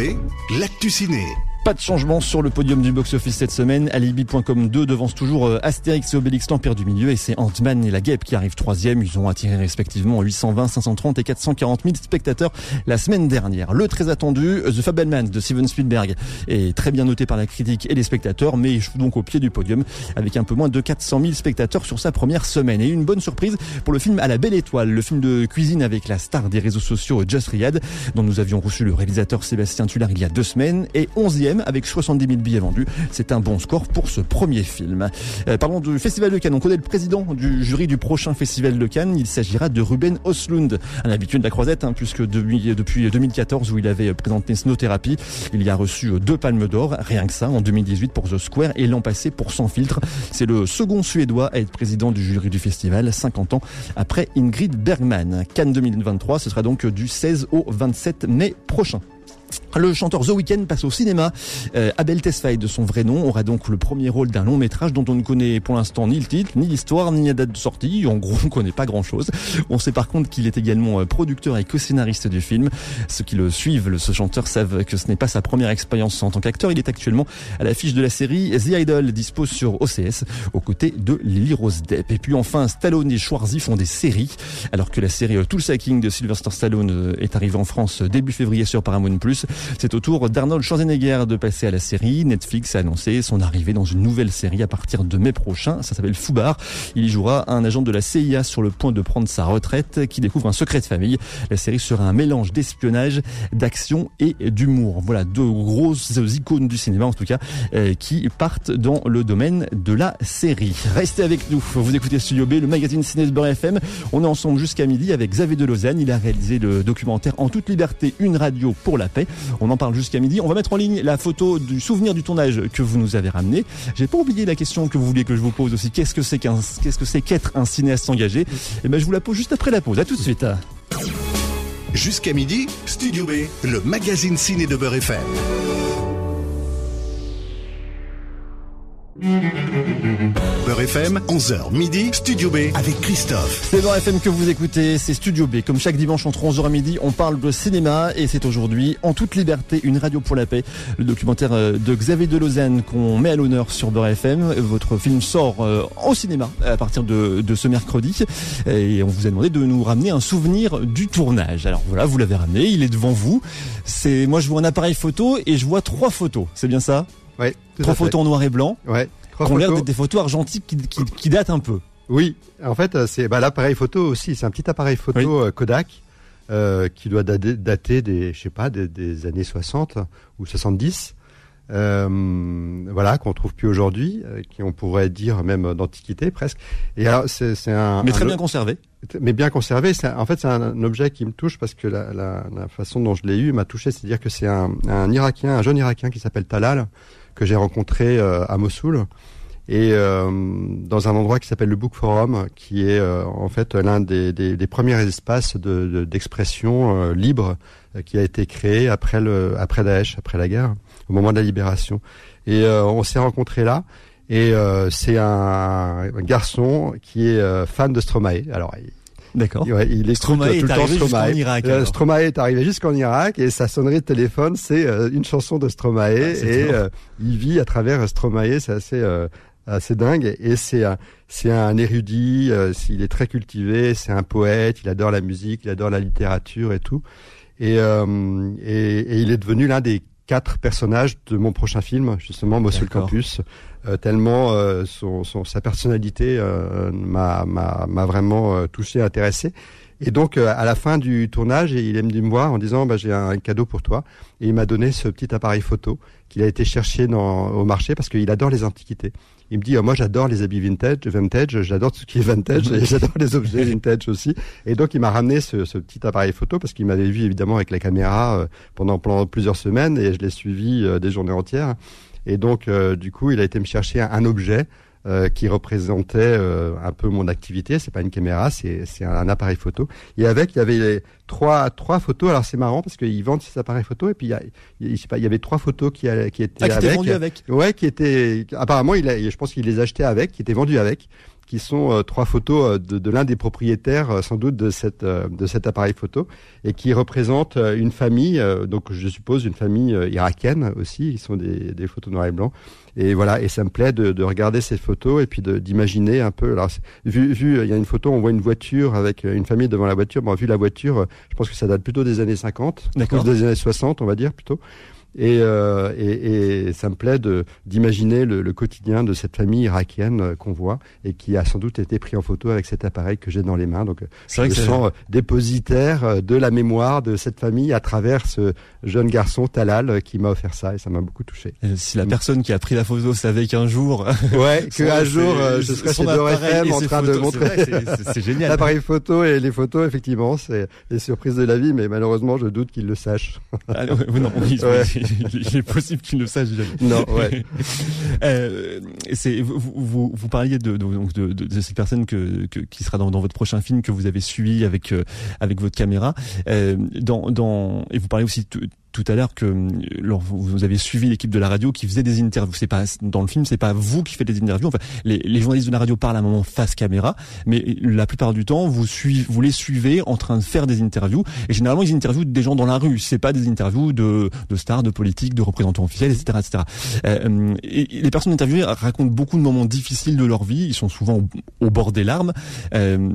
l'actu ciné. Pas de changement sur le podium du box-office cette semaine. Alibi.com 2 devance toujours euh, Astérix et Obélix l'Empire du Milieu et c'est Ant-Man et la Guêpe qui arrivent troisième. Ils ont attiré respectivement 820, 530 et 440 000 spectateurs la semaine dernière. Le très attendu The Fabelmans de Steven Spielberg est très bien noté par la critique et les spectateurs, mais échoue donc au pied du podium avec un peu moins de 400 000 spectateurs sur sa première semaine. Et une bonne surprise pour le film À la Belle Étoile, le film de cuisine avec la star des réseaux sociaux Just Riyad, dont nous avions reçu le réalisateur Sébastien Tullard il y a deux semaines, et 11e avec 70 000 billets vendus. C'est un bon score pour ce premier film. Euh, parlons du Festival de Cannes. On connaît le président du jury du prochain Festival de Cannes. Il s'agira de Ruben Oslund, un habitué de la croisette, hein, puisque depuis, depuis 2014 où il avait présenté Snow Therapy, il y a reçu deux palmes d'or, rien que ça, en 2018 pour The Square et l'an passé pour Sans filtre. C'est le second Suédois à être président du jury du festival, 50 ans après Ingrid Bergman. Cannes 2023, ce sera donc du 16 au 27 mai prochain. Le chanteur The Weeknd passe au cinéma. Euh, Abel Tesfaye, de son vrai nom, aura donc le premier rôle d'un long métrage dont on ne connaît pour l'instant ni le titre, ni l'histoire, ni la date de sortie. En gros, on ne connaît pas grand-chose. On sait par contre qu'il est également euh, producteur et co-scénariste du film. Ceux qui le suivent, ce chanteur, savent que ce n'est pas sa première expérience en tant qu'acteur. Il est actuellement à l'affiche de la série The Idol, dispose sur OCS, aux côtés de Lily Rose Depp. Et puis enfin, Stallone et Schwarzy font des séries, alors que la série Tool Sacking de Sylvester Stallone euh, est arrivée en France début février sur Paramount+. C'est au tour d'Arnold Schwarzenegger de passer à la série. Netflix a annoncé son arrivée dans une nouvelle série à partir de mai prochain. Ça s'appelle Foubar. Il y jouera un agent de la CIA sur le point de prendre sa retraite qui découvre un secret de famille. La série sera un mélange d'espionnage, d'action et d'humour. Voilà deux grosses icônes du cinéma en tout cas euh, qui partent dans le domaine de la série. Restez avec nous. Vous écoutez Studio B, le magazine Ciné FM. On est ensemble jusqu'à midi avec Xavier de Lausanne. Il a réalisé le documentaire En toute liberté, une radio pour la paix. On en parle jusqu'à midi. On va mettre en ligne la photo du souvenir du tournage que vous nous avez ramené. J'ai pas oublié la question que vous vouliez que je vous pose aussi. Qu'est-ce que c'est qu'être un cinéaste engagé? Et eh ben, je vous la pose juste après la pause. À tout de suite. Jusqu'à midi, Studio B, le magazine ciné de Beurre FM. FM, 11h midi, Studio B avec Christophe. C'est Beurre FM que vous écoutez, c'est Studio B. Comme chaque dimanche entre 11h à midi, on parle de cinéma et c'est aujourd'hui En toute liberté, une radio pour la paix. Le documentaire euh, de Xavier de Lausanne qu'on met à l'honneur sur Beurre FM. Votre film sort euh, au cinéma à partir de, de ce mercredi et on vous a demandé de nous ramener un souvenir du tournage. Alors voilà, vous l'avez ramené, il est devant vous. C'est moi je vois un appareil photo et je vois trois photos. C'est bien ça? Ouais. Trois photos en noir et blanc. Ouais. Ont l'air d'être des photos argentiques qui, qui, qui, datent un peu. Oui, en fait, euh, c'est bah, l'appareil photo aussi. C'est un petit appareil photo oui. Kodak euh, qui doit dater, des, je sais pas, des, des, années 60 ou 70. Euh, voilà, qu'on trouve plus aujourd'hui, euh, qui on pourrait dire même d'antiquité presque. Et c'est, un. Mais très un, bien conservé. Mais bien conservé. En fait, c'est un, un, objet qui me touche parce que la, la, la façon dont je l'ai eu m'a touché. C'est-à-dire que c'est un Irakien, un jeune Irakien qui s'appelle Talal que j'ai rencontré euh, à Mossoul et euh, dans un endroit qui s'appelle le Book Forum, qui est euh, en fait l'un des, des, des, premiers espaces de, de, d'expression euh, libre qui a été créé après le après Daesh, après la guerre, au moment de la libération. Et on s'est rencontrés là. Et c'est un, un, garçon qui est fan de Stromae. Alors D'accord. Ouais, il est Stromae tout est le temps Stromae. Irak, euh, Stromae est arrivé jusqu'en Irak et sa sonnerie de téléphone c'est euh, une chanson de Stromae Ah, et euh, il vit à travers Stromae, c'est assez euh, assez dingue et c'est un c'est un érudit, il est très cultivé, c'est un poète, il adore la musique, il adore la littérature et tout. Et, et, et il est devenu l'un des quatre personnages de mon prochain film, justement D'accord. Campus, euh, tellement euh, son, son, sa personnalité euh, m'a m'a vraiment touché, intéressé. Et donc à la fin du tournage, il est venu me voir en disant bah, j'ai un cadeau pour toi et il m'a donné ce petit appareil photo qu'il a été chercher dans, au marché parce qu'il adore les antiquités. Il me dit oh, moi j'adore les habits vintage, vintage, j'adore tout ce qui est vintage et j'adore les objets vintage aussi. Et donc il m'a ramené ce, ce, petit appareil photo parce qu'il m'avait vu évidemment avec la caméra euh, pendant, pendant plusieurs semaines et je l'ai suivi euh, des journées entières. Et donc, euh, du coup, il a été me chercher un, un objet euh, qui représentait euh, un peu mon activité. C'est pas une caméra, c'est c'est un, un, appareil photo. Et avec, il y avait les trois trois photos. Alors c'est marrant parce qu'ils vendent ces appareils photos et puis il y a, il, je sais pas, il y avait trois photos qui qui étaient ah, qui avec. vendues avec. Ouais, qui étaient apparemment, il a, je pense qu'il les achetait avec, qui étaient vendus avec qui sont euh, trois photos euh, de, de l'un des propriétaires euh, sans doute de cette de cet appareil photo et qui représentent une famille donc je suppose une famille irakienne aussi ils sont des, des photos noir et blanc et voilà et ça me plaît de, de regarder ces photos et puis d'imaginer un peu. Alors vu vu il y a une photo on voit une voiture avec une famille devant la voiture. Bon vu la voiture je pense que ça date plutôt des années 50 des années 60 on va dire plutôt et, euh, et, et, ça me plaît d'imaginer le, le, quotidien de cette famille irakienne euh, qu'on voit et qui a sans doute été pris en photo avec cet appareil que j'ai dans les mains. Donc je me sens dépositaire de la mémoire de cette famille à travers ce jeune garçon Talal qui m'a offert ça et ça m'a beaucoup touché. Et si la personne qui a pris la photo savait qu'un jour, ouais, qu'un jour euh, je serais chez FM en train photos, de montrer c'est génial. l'appareil photo et les photos effectivement c'est les surprises de la vie, mais malheureusement je doute qu'il le sache. Ah, non, non, oui, ouais. Il est possible qu'il ne le sache jamais. Non, ouais. euh, c'est vous, vous, vous parliez de, de, de, de, cette personne que, que qui sera dans, dans, votre prochain film que vous avez suivi avec euh, avec votre caméra. Euh, dans, dans et vous parlez aussi tout à l'heure que lors, vous avez suivi l'équipe de la radio qui faisait des interviews. C'est pas dans le film, c'est pas vous qui faites des interviews. Enfin, les, les, journalistes de la radio parlent à un moment face caméra, mais la plupart du temps, vous suivez, vous les suivez en train de faire des interviews. Et généralement, ils interviewent des gens dans la rue. C'est pas des interviews de, de stars, de politiques, de représentants officiels, etc., etc. Euh, les personnes interviewées racontent beaucoup de moments difficiles de leur vie. Ils sont souvent au, au bord des larmes. Euh,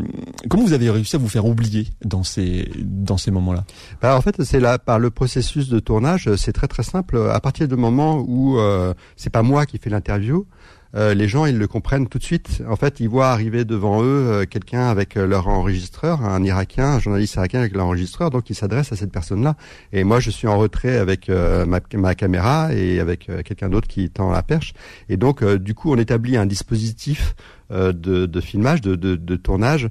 comment vous avez réussi à vous faire oublier dans ces dans ces moments-là? Bah, En fait, c'est là par le processus de tournage, c'est très très simple. À partir du moment où euh, c'est pas moi qui fais l'interview, euh, les gens ils le comprennent tout de suite. En fait, ils voient arriver devant eux euh, quelqu'un avec euh, leur enregistreur, un Irakien, un journaliste irakien avec l'enregistreur, donc ils s'adressent à cette personne-là. Et moi, je suis en retrait avec ma, ma, caméra et avec quelqu'un d'autre qui tend la perche. Et donc, du coup, on établit un dispositif de, de, filmage, de, de, de tournage,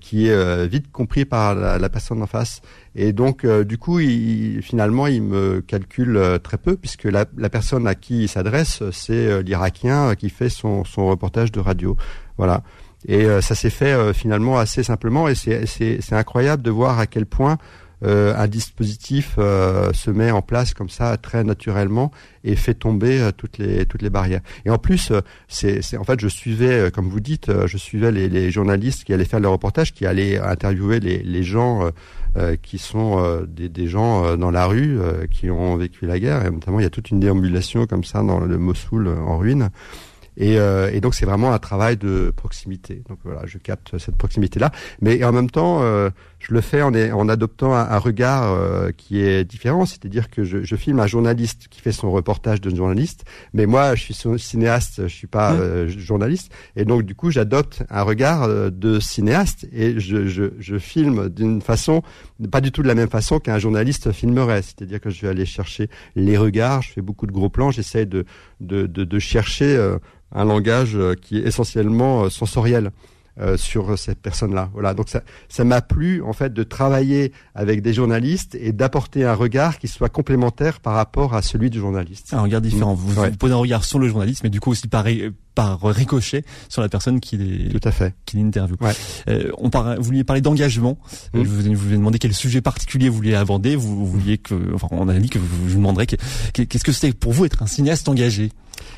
qui est vite compris par la, la, personne en face. Et donc, du coup, il, finalement, il me calcule très peu, puisque la, la personne à qui il s'adresse, c'est l'Irakien qui fait son, son reportage de radio. Voilà. Et ça s'est fait finalement assez simplement, et c'est incroyable de voir à quel point euh, un dispositif euh, se met en place comme ça très naturellement et fait tomber euh, toutes les toutes les barrières. Et en plus, c'est en fait je suivais, comme vous dites, je suivais les, les, journalistes qui allaient faire le reportage, qui allaient interviewer les, les gens qui sont des, des, gens dans la rue qui ont vécu la guerre. Et notamment, il y a toute une déambulation comme ça dans le Mossoul en ruine. Et, euh, et, donc c'est vraiment un travail de proximité. Donc voilà, je capte cette proximité-là, mais en même temps, euh, je le fais en, en adoptant un, un regard euh, qui est différent, c'est-à-dire que je, je, filme un journaliste qui fait son reportage de journaliste, mais moi je suis cinéaste, je suis pas euh, journaliste, et donc du coup j'adopte un regard euh, de cinéaste et je, je, je filme d'une façon pas du tout de la même façon qu'un journaliste filmerait, c'est-à-dire que je vais aller chercher les regards, je fais beaucoup de gros plans, j'essaie de, de, de, de chercher un langage euh, qui est essentiellement euh, sensoriel. Euh, sur cette personne-là. Voilà, donc ça, ça m'a plu en fait de travailler avec des journalistes et d'apporter un regard qui soit complémentaire par rapport à celui du journaliste. Un regard différent. Vous, vous posez un regard sur le journaliste, mais du coup aussi par par ricochet sur la personne qui est tout à fait qui l'interviewe. Ouais. Euh, on par, vous vouliez parler d'engagement. Mmh. Je vous, vous demandé quel sujet particulier vous vouliez aborder. Vous, vouliez que, enfin, on a dit que vous, vous demanderez qu'est-ce que c'est pour vous être un cinéaste engagé?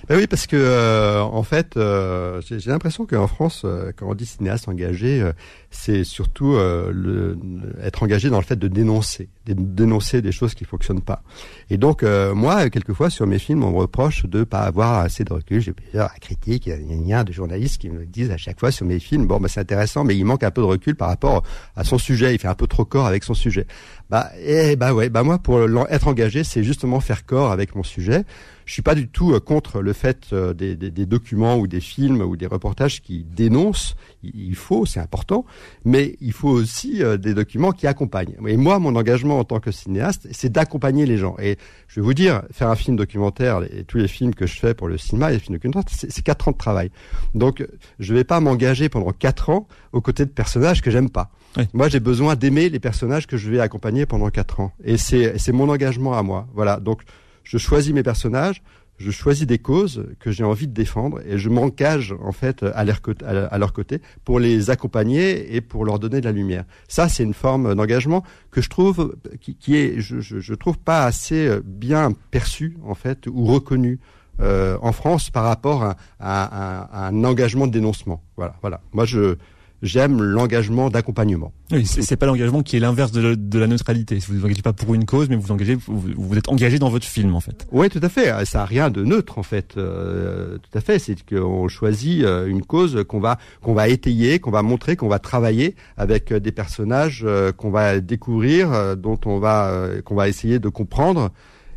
Ben oui, parce que euh, en fait, euh, j'ai l'impression qu'en France, euh, quand on dit cinéaste engagé, euh, c'est surtout euh, le, être engagé dans le fait de dénoncer, de dénoncer des choses qui fonctionnent pas. Et donc moi, quelquefois sur mes films, on me reproche de pas avoir assez de recul. J'ai plusieurs critiques, il y a de journalistes qui me disent à chaque fois sur mes films, bon, bah, c'est intéressant, mais il manque un peu de recul par rapport à son sujet. Il fait un peu trop corps avec son sujet. Bah, eh, bah ouais, bah moi pour être engagé, c'est justement faire corps avec mon sujet. Je suis pas du tout euh, contre le fait euh, des, des, des, documents ou des films ou des reportages qui dénoncent. Il faut, c'est important, mais il faut aussi euh, des documents qui accompagnent. Et moi, mon engagement en tant que cinéaste, c'est d'accompagner les gens. Et je vais vous dire, faire un film documentaire et tous les films que je fais pour le cinéma et les films documentaires, c'est quatre ans de travail. Donc, je vais pas m'engager pendant quatre ans aux côtés de personnages que j'aime pas. Oui. Moi, j'ai besoin d'aimer les personnages que je vais accompagner pendant quatre ans. Et c'est mon engagement à moi. Voilà. Donc, je choisis mes personnages, je choisis des causes que j'ai envie de défendre et je m'engage en fait à leur, côté pour les accompagner et pour leur donner de la lumière. Ça, c'est une forme d'engagement que je trouve qui, est, je, trouve pas assez bien perçue en fait ou reconnue euh, en France par rapport à, à, à, un engagement de dénoncement. Voilà, voilà. Moi, je j'aime l'engagement d'accompagnement. Oui, c'est pas l'engagement qui est l'inverse de, de, la neutralité. Vous vous engagez pas pour une cause, mais vous engagez, vous, vous êtes engagé dans votre film en fait. Oui, tout à fait. Ça a rien de neutre en fait. Euh, tout à fait. C'est qu'on choisit euh, une cause qu'on va qu'on va étayer, qu'on va montrer, qu'on va travailler avec euh, des personnages euh, qu'on va découvrir, dont on va qu'on va essayer de comprendre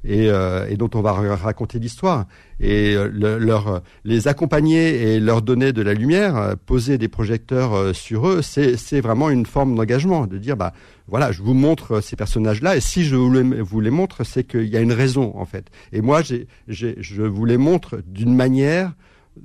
et, euh, et, dont on va raconter l'histoire et euh, le, leur les accompagner et leur donner de la lumière, euh, poser des projecteurs sur eux, c'est vraiment une forme d'engagement, de dire bah voilà, je vous montre ces personnages-là et si je vous les, vous les montre, c'est qu'il y a une raison en fait. Et moi, j'ai je vous les montre d'une manière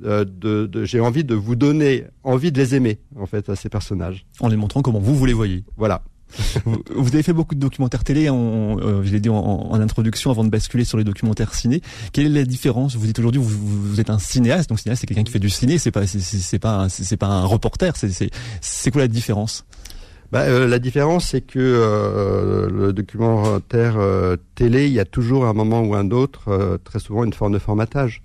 de, de j'ai envie de vous donner envie de les aimer en fait à ces personnages. En les montrant comment vous vous les voyez. Voilà vous avez fait beaucoup de documentaires télé, euh, je l'ai dit en, introduction avant de basculer sur les documentaires ciné. Quelle est la différence? Vous dites aujourd'hui vous, vous, êtes un cinéaste, donc cinéaste c'est quelqu'un qui fait du ciné, c'est pas c'est pas c'est pas un reporter. C'est quoi la différence? Bah, euh, la différence, c'est que euh, le documentaire télé, il y a toujours un moment ou un autre, très souvent une forme de formatage.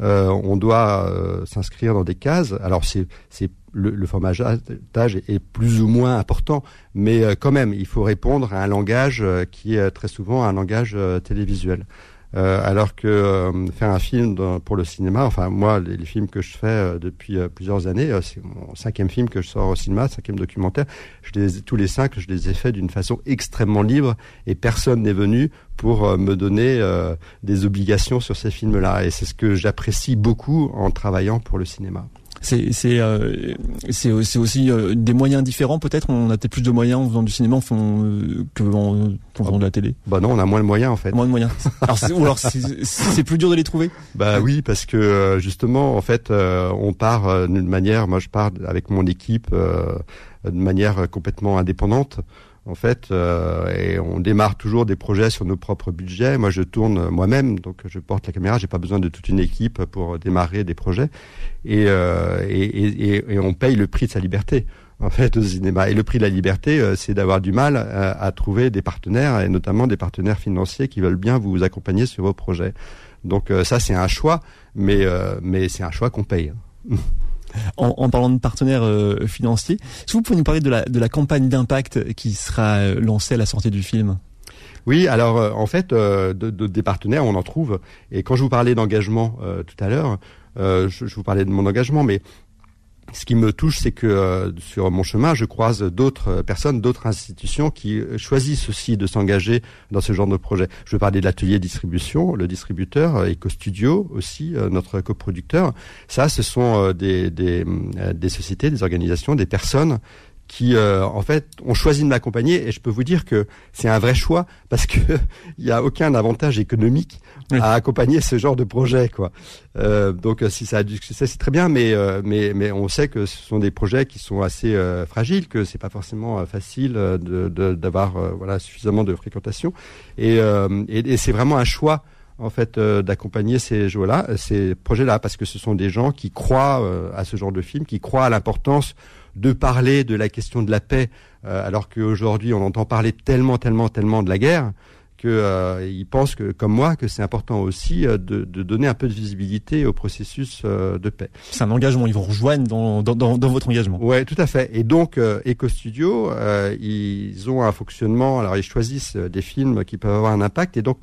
on doit s'inscrire dans des cases. Alors c'est le, formatage est plus ou moins important, mais euh, quand même, il faut répondre à un langage euh, qui est très souvent un langage euh, télévisuel. Alors que faire un film pour le cinéma, enfin moi, les, films que je fais depuis plusieurs années, c'est mon cinquième film que je sors au cinéma, cinquième documentaire. Tous les cinq, je les ai faits d'une façon extrêmement libre et personne n'est venu pour me donner des obligations sur ces films-là. Et c'est ce que j'apprécie beaucoup en travaillant pour le cinéma. C'est c'est euh, c'est c'est aussi euh, des moyens différents peut-être. On a peut-être plus de moyens en faisant du cinéma en euh, que en, qu'en faisant de la télé. Bah non, on a moins de moyens en fait. Moins de moyens. Alors ou alors c'est, plus dur de les trouver. Bah oui, parce que justement, en fait, on part d'une manière. Moi, je pars avec mon équipe de manière complètement indépendante. En fait, euh, on démarre toujours des projets sur nos propres budgets. Moi, je tourne moi-même, donc je porte la caméra. J'ai pas besoin de toute une équipe pour démarrer des projets. Et, euh, et, et, on paye le prix de sa liberté. En fait, au cinéma. Et le prix de la liberté, euh, c'est d'avoir du mal à, trouver des partenaires, et notamment des partenaires financiers qui veulent bien vous accompagner sur vos projets. Donc ça, c'est un choix, mais mais c'est un choix qu'on paye. En, parlant de partenaires euh, financiers, est-ce que vous pouvez nous parler de la campagne d'impact qui sera euh, lancée à la sortie du film? Oui, alors euh, en fait, de, de- des partenaires, on en trouve. Et quand je vous parlais d'engagement tout à l'heure, je, je vous parlais de mon engagement, mais ce qui me touche, c'est que euh, sur mon chemin, je croise d'autres euh, personnes, d'autres institutions qui euh, choisissent aussi de s'engager dans ce genre de projet. Je veux parler de l'atelier distribution, le distributeur, EcoStudio aussi, notre coproducteur. Ça, ce sont des, des, des sociétés, des organisations, des personnes qui euh, en fait ont choisi de m'accompagner et je peux vous dire que c'est un vrai choix parce que il y a aucun avantage économique à accompagner ce genre de projet quoi. Euh, donc euh, si ça a du succès c'est très bien mais euh, mais mais on sait que ce sont des projets qui sont assez euh, fragiles que c'est pas forcément euh, facile de de- d'avoir voilà suffisamment de fréquentation et euh, et, et c'est vraiment un choix en fait euh, d'accompagner ces jeux-là, ces projets-là, parce que ce sont des gens qui croient euh, à ce genre de film, qui croient à l'importance de parler de la question de la paix, euh, alors qu'aujourd'hui on entend parler tellement, tellement, tellement de la guerre que euh, pensent que, comme moi, que c'est important aussi euh, de, de donner un peu de visibilité au processus euh, de paix. C'est un engagement. Ils vous rejoignent dans dans, dans, dans votre engagement. Ouais, tout à fait. Et donc, euh, EcoStudio, euh, ils ont un fonctionnement. Alors, ils choisissent des films qui peuvent avoir un impact. Et donc,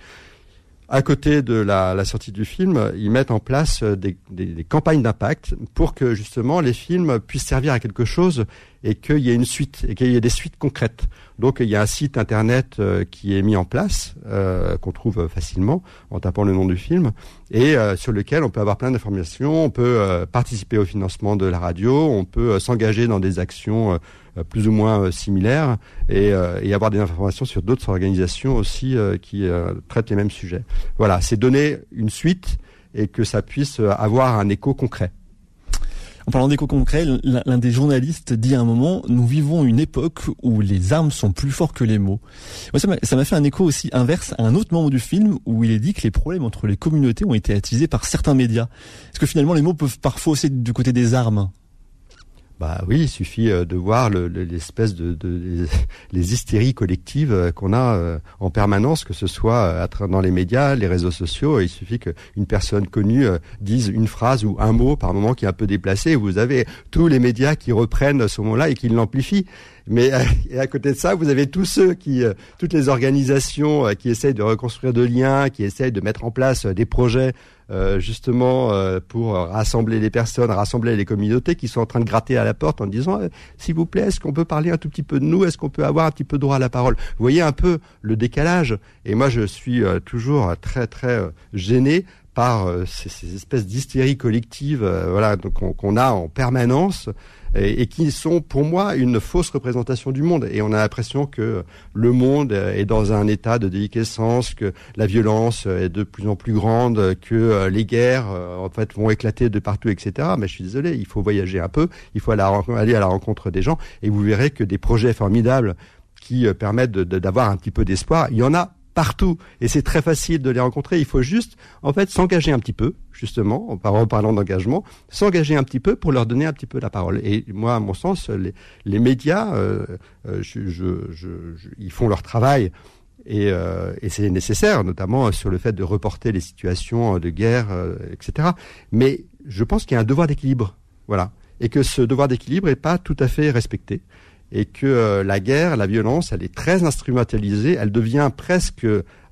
à côté de la, sortie du film, ils mettent en place euh, des, campagnes d'impact pour que justement les films puissent servir à quelque chose et qu'il y ait une suite et qu'il y ait des suites concrètes. Donc il y a un site internet euh, qui est mis en place euh, qu'on trouve facilement en tapant le nom du film et sur lequel on peut avoir plein d'informations, on peut participer au financement de la radio, on peut s'engager dans des actions plus ou moins euh, similaires et, euh, et avoir des informations sur d'autres organisations aussi euh, qui euh, traitent les mêmes sujets. Voilà, c'est donner une suite et que ça puisse euh, avoir un écho concret. En parlant d'écho concret, l'un des journalistes dit à un moment, nous vivons une époque où les armes sont plus forts que les mots. Moi, ça m'a fait un écho aussi inverse à un autre moment du film où il est dit que les problèmes entre les communautés ont été attisés par certains médias. Est-ce que finalement les mots peuvent parfois aussi être du côté des armes? Bah oui, il suffit euh, de voir le- le- l'espèce de, les, hystéries collectives euh, qu'on a euh, en permanence, que ce soit dans les médias, les réseaux sociaux. Il suffit qu'une personne connue dise une phrase ou un mot par moment qui est un peu déplacé. Vous avez tous les médias qui reprennent ce mot-là et qui l'amplifient. Mais euh, et à côté de ça, vous avez tous ceux qui, euh, toutes les organisations euh, qui essayent de reconstruire de liens, qui essayent de mettre en place des projets justement pour rassembler les personnes, rassembler les communautés qui sont en train de gratter à la porte en disant s'il vous plaît, est-ce qu'on peut parler un tout petit peu de nous, est-ce qu'on peut avoir un petit peu droit à la parole? Vous voyez un peu le décalage. Et moi, je suis toujours très très gêné par ces, ces espèces d'hystérie collective, voilà, qu'on a en permanence et, qui sont pour moi une fausse représentation du monde. Et on a l'impression que le monde est dans un état de déliquescence, que la violence est de plus en plus grande, que euh, les guerres euh, en fait vont éclater de partout, etc. Mais je suis désolé, il faut voyager un peu, il faut aller à la rencontre des gens, et vous verrez que des projets formidables qui euh, permettent d'avoir un petit peu d'espoir, il y en a partout et c'est très facile de les rencontrer. Il faut juste en fait s'engager un petit peu, justement, en par- en parlant d'engagement, s'engager un petit peu pour leur donner un petit peu la parole. Et moi, à mon sens, les, médias, euh, euh, je- je- je- ils font leur travail. Et, euh, et c'est nécessaire, notamment sur le fait de reporter les situations de guerre, euh, etc. Mais je pense qu'il y a un devoir d'équilibre, voilà, et que ce devoir d'équilibre n'est pas tout à fait respecté et que euh, la guerre, la violence, elle est très instrumentalisée, elle devient presque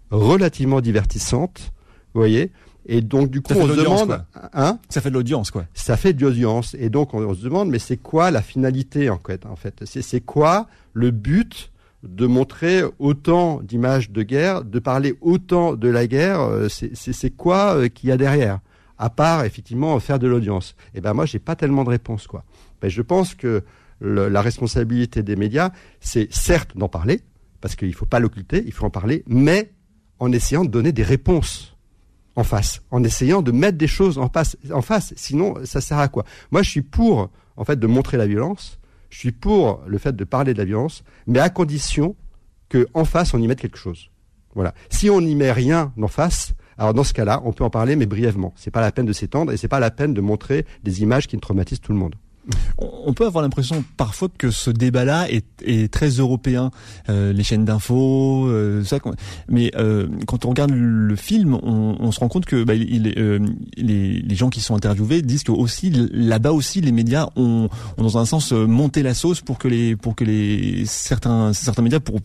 relativement divertissante Vous voyez et donc du coup, on de se demande, quoi. hein? Ça fait de l'audience, quoi. ça fait de l'audience. Et donc, on, on se demande, mais c'est quoi la finalité, en fait, en fait? C'est quoi le but de montrer autant d'images de guerre, de parler autant de la guerre? Euh, C'est quoi euh, qu'il y a derrière? À part, effectivement, faire de l'audience. Et ben moi, j'ai pas tellement de réponse, quoi. Ben, je pense que la responsabilité des médias, c'est certes d'en parler, parce qu'il faut pas l'occulter, il faut en parler, mais en essayant de donner des réponses en face, en essayant de mettre des choses en face. Sinon, ça sert à quoi? Moi, je suis pour, en fait, de montrer la violence. Je suis pour le fait de parler de la violence, mais à condition que en face, on y mette quelque chose. Voilà. Si on n'y met rien en face, alors dans ce cas-là, on peut en parler, mais brièvement. C'est pas la peine de s'étendre et c'est pas la peine de montrer des images qui ne traumatisent tout le monde. On peut avoir l'impression parfois que ce débat-là est, est très européen, Euh, les chaînes d'infos, euh, ça. Mais euh, quand on regarde le film, on, on se rend compte que bah, il, euh, les, les gens qui sont interviewés disent que aussi là-bas aussi les médias ont, ont dans un sens euh, monté la sauce pour que les pour que les certains certains médias pour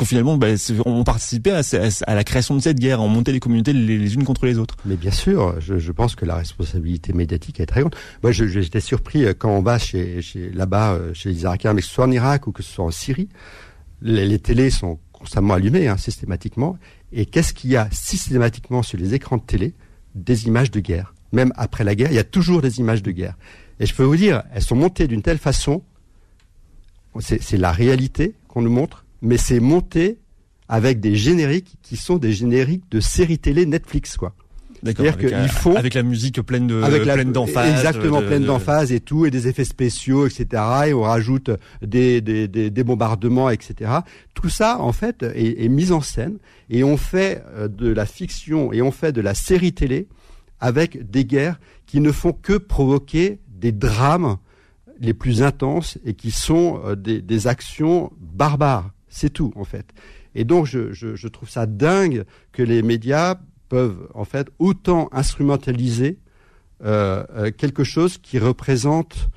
que finalement bah, on participait à, la création de cette guerre, on montait les communautés les, unes contre les autres. Mais bien sûr, je, pense que la responsabilité médiatique est très grande. Moi, j'étais surpris euh, quand on va chez, là-bas, euh, chez les Irakiens, mais que ce soit en Irak ou que ce soit en Syrie, les, les télés sont constamment allumées, hein, systématiquement. Et qu'est-ce qu'il y a systématiquement sur les écrans de télé Des images de guerre? Même après la guerre, il y a toujours des images de guerre. Et je peux vous dire, elles sont montées d'une telle façon, c'est la réalité qu'on nous montre, mais c'est monté avec des génériques qui sont des génériques de séries télé Netflix, quoi. D'accord. C'est-à-dire Avec, euh, font avec la musique pleine de avec la, pleine d'emphase. exactement de- pleine de- d'emphase et tout et des effets spéciaux etc et on rajoute des, des, des, des bombardements etc tout ça en fait est, est mis en scène et on fait euh, de la fiction et on fait de la série télé avec des guerres qui ne font que provoquer des drames les plus intenses et qui sont euh, des, des actions barbares c'est tout en fait et donc je, trouve ça dingue que les médias peuvent en fait autant instrumentaliser euh, euh, quelque chose qui représente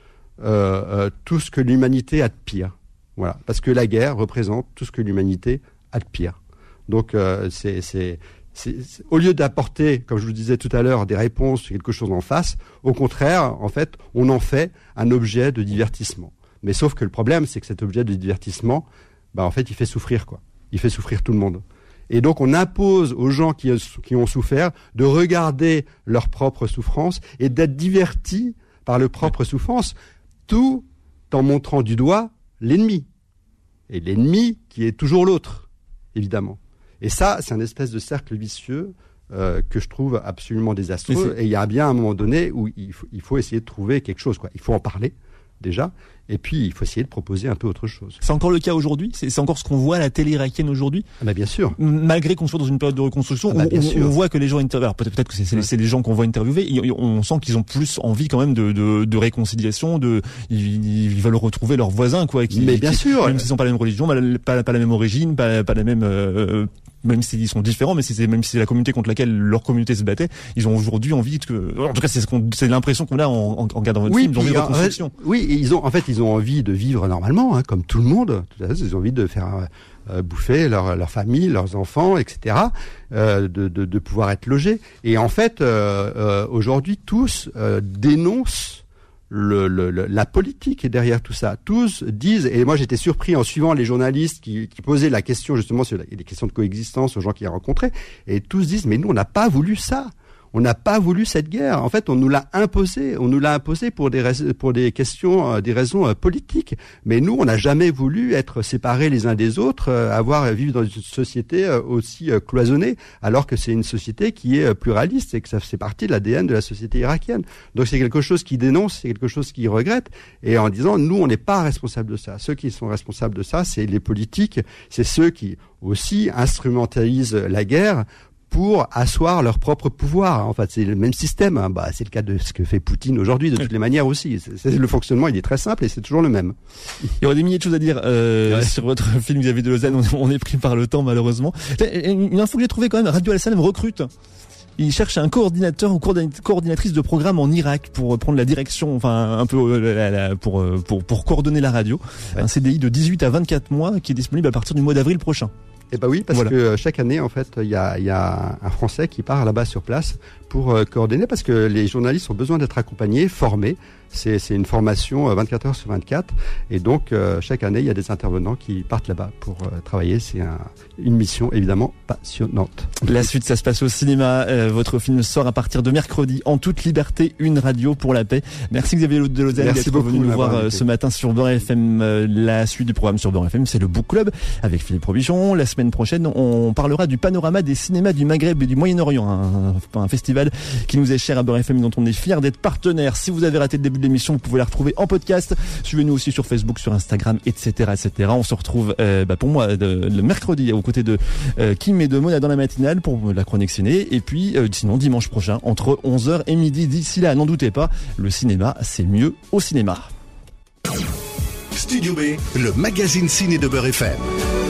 euh, tout ce que l'humanité a de pire. Voilà, parce que la guerre représente tout ce que l'humanité a de pire. Donc c'est- au lieu d'apporter, comme je vous disais tout à l'heure, des réponses, quelque chose en face, au contraire, en fait, on en fait un objet de divertissement. Mais sauf que le problème, c'est que cet objet de divertissement, bah, en fait, il fait souffrir, quoi. Il fait souffrir tout le monde. Et donc, on impose aux gens qui, qui ont souffert de regarder leur propre souffrance et d'être divertis par leur propre souffrance, tout en montrant du doigt l'ennemi. Et l'ennemi qui est toujours l'autre, évidemment. Et ça, c'est un espèce de cercle vicieux euh, que je trouve absolument désastreux. Et il y a bien un moment donné où il faut, il faut essayer de trouver quelque chose. Quoi. Il faut en parler, déjà. Et puis, il faut essayer de proposer un peu autre chose. C'est encore le cas aujourd'hui? C'est encore ce qu'on voit à la télé irakienne aujourd'hui? Ah bah bien sûr. Malgré qu'on soit dans une période de reconstruction, Ah bah on, voit que les gens interviewent. Alors peut-être que c'est les- c'est les gens qu'on voit interviewer. et On sent qu'ils ont plus envie quand même de, de, de réconciliation. De ils, ils veulent retrouver leurs voisins, quoi. Qui, Mais bien qui- sûr. Même s'ils sont pas la même religion, pas, la- pas, pas la même origine, pas, pas la même. euh, même s'ils sont différents, mais si c'est même si c'est la communauté contre laquelle leur communauté se battait, ils ont aujourd'hui envie que. En tout cas, c'est ce qu'on- c'est l'impression qu'on a en, en, en regardant votre film. Ils ont envie de en fait, reconstruction. oui, ils ont en fait ils ont envie de vivre normalement, hein, comme tout le monde. Tout à fait, ils ont envie de faire euh, euh, bouffer leur, leur famille, leurs enfants, etc. euh, de, de, de pouvoir être logés. Et en fait, euh, euh, aujourd'hui, tous euh, dénoncent la politique est derrière tout ça. Tous disent, et moi j'étais surpris en suivant les journalistes qui, qui posaient la question justement sur les questions de coexistence aux gens qui a rencontrés, et tous disent, mais nous on n'a pas voulu ça. On n'a pas voulu cette guerre. En fait, on nous l'a imposé. On nous l'a imposé pour des pour des questions, euh, des raisons euh, politiques. Mais nous, on n'a jamais voulu être séparés les uns des autres, euh, avoir vivre dans une société aussi cloisonnée, alors que c'est une société qui est pluraliste et que ça fait partie de l'ADN de la société irakienne. Donc c'est quelque chose qui dénonce, c'est quelque chose qui regrette, et en disant nous, on n'est pas responsable de ça. Ceux qui sont responsables de ça, c'est les politiques, c'est ceux qui aussi instrumentalisent la guerre pour asseoir leur propre pouvoir. En fait, c'est le même système. hein. Bah, c'est le cas de ce que fait Poutine aujourd'hui, de toutes les manières aussi. Le fonctionnement, il est très simple et c'est toujours le même. Il y aurait des milliers de choses à dire euh, Ouais. sur votre film Xavier de Lausanne. On, on est pris par le temps malheureusement. Une info que j'ai trouvée quand même, Radio Al-Salam recrute. Il cherche un coordinateur ou coordina- coordinatrice de programme en Irak pour prendre la direction, enfin un peu euh, pour, euh, pour pour coordonner la radio. Un CDI de 18 à 24 mois qui est disponible à partir du mois d'avril prochain. Eh ben oui, parce Voilà. que euh, chaque année, en fait, il y a, il y a un Français qui part là-bas sur place pour euh, coordonner, parce que les journalistes ont besoin d'être accompagnés, formés. C'est une formation euh, 24 heures sur 24, et donc euh, chaque année, il y a des intervenants qui partent là-bas pour euh, travailler. C'est un- une mission évidemment passionnante. La suite, ça se passe au cinéma. Euh, votre film sort à partir de mercredi en toute liberté, une radio pour la paix. Merci Xavier de Lausanne Merci d'être venu nous voir euh, ce matin sur Beurre FM. Euh, La suite du programme sur Beurre FM, c'est le Book Club avec Philippe Robichon. La semaine prochaine, on parlera du panorama des cinémas du Maghreb et du Moyen-Orient, un, un festival qui nous est cher à Beurre FM, dont on est fier d'être partenaire. Si vous avez raté le début de l'émission, vous pouvez la retrouver en podcast. Suivez-nous aussi sur Facebook, sur Instagram, etc., etc. On se retrouve, euh, bah, pour moi, le mercredi aux côtés de euh, Kim et de Mona dans la matinale pour la chronique ciné. Et puis, euh, sinon, dimanche prochain, entre 11h et midi. D'ici là, n'en doutez pas, le cinéma, c'est mieux au cinéma. Studio B, le magazine ciné de Beurre FM.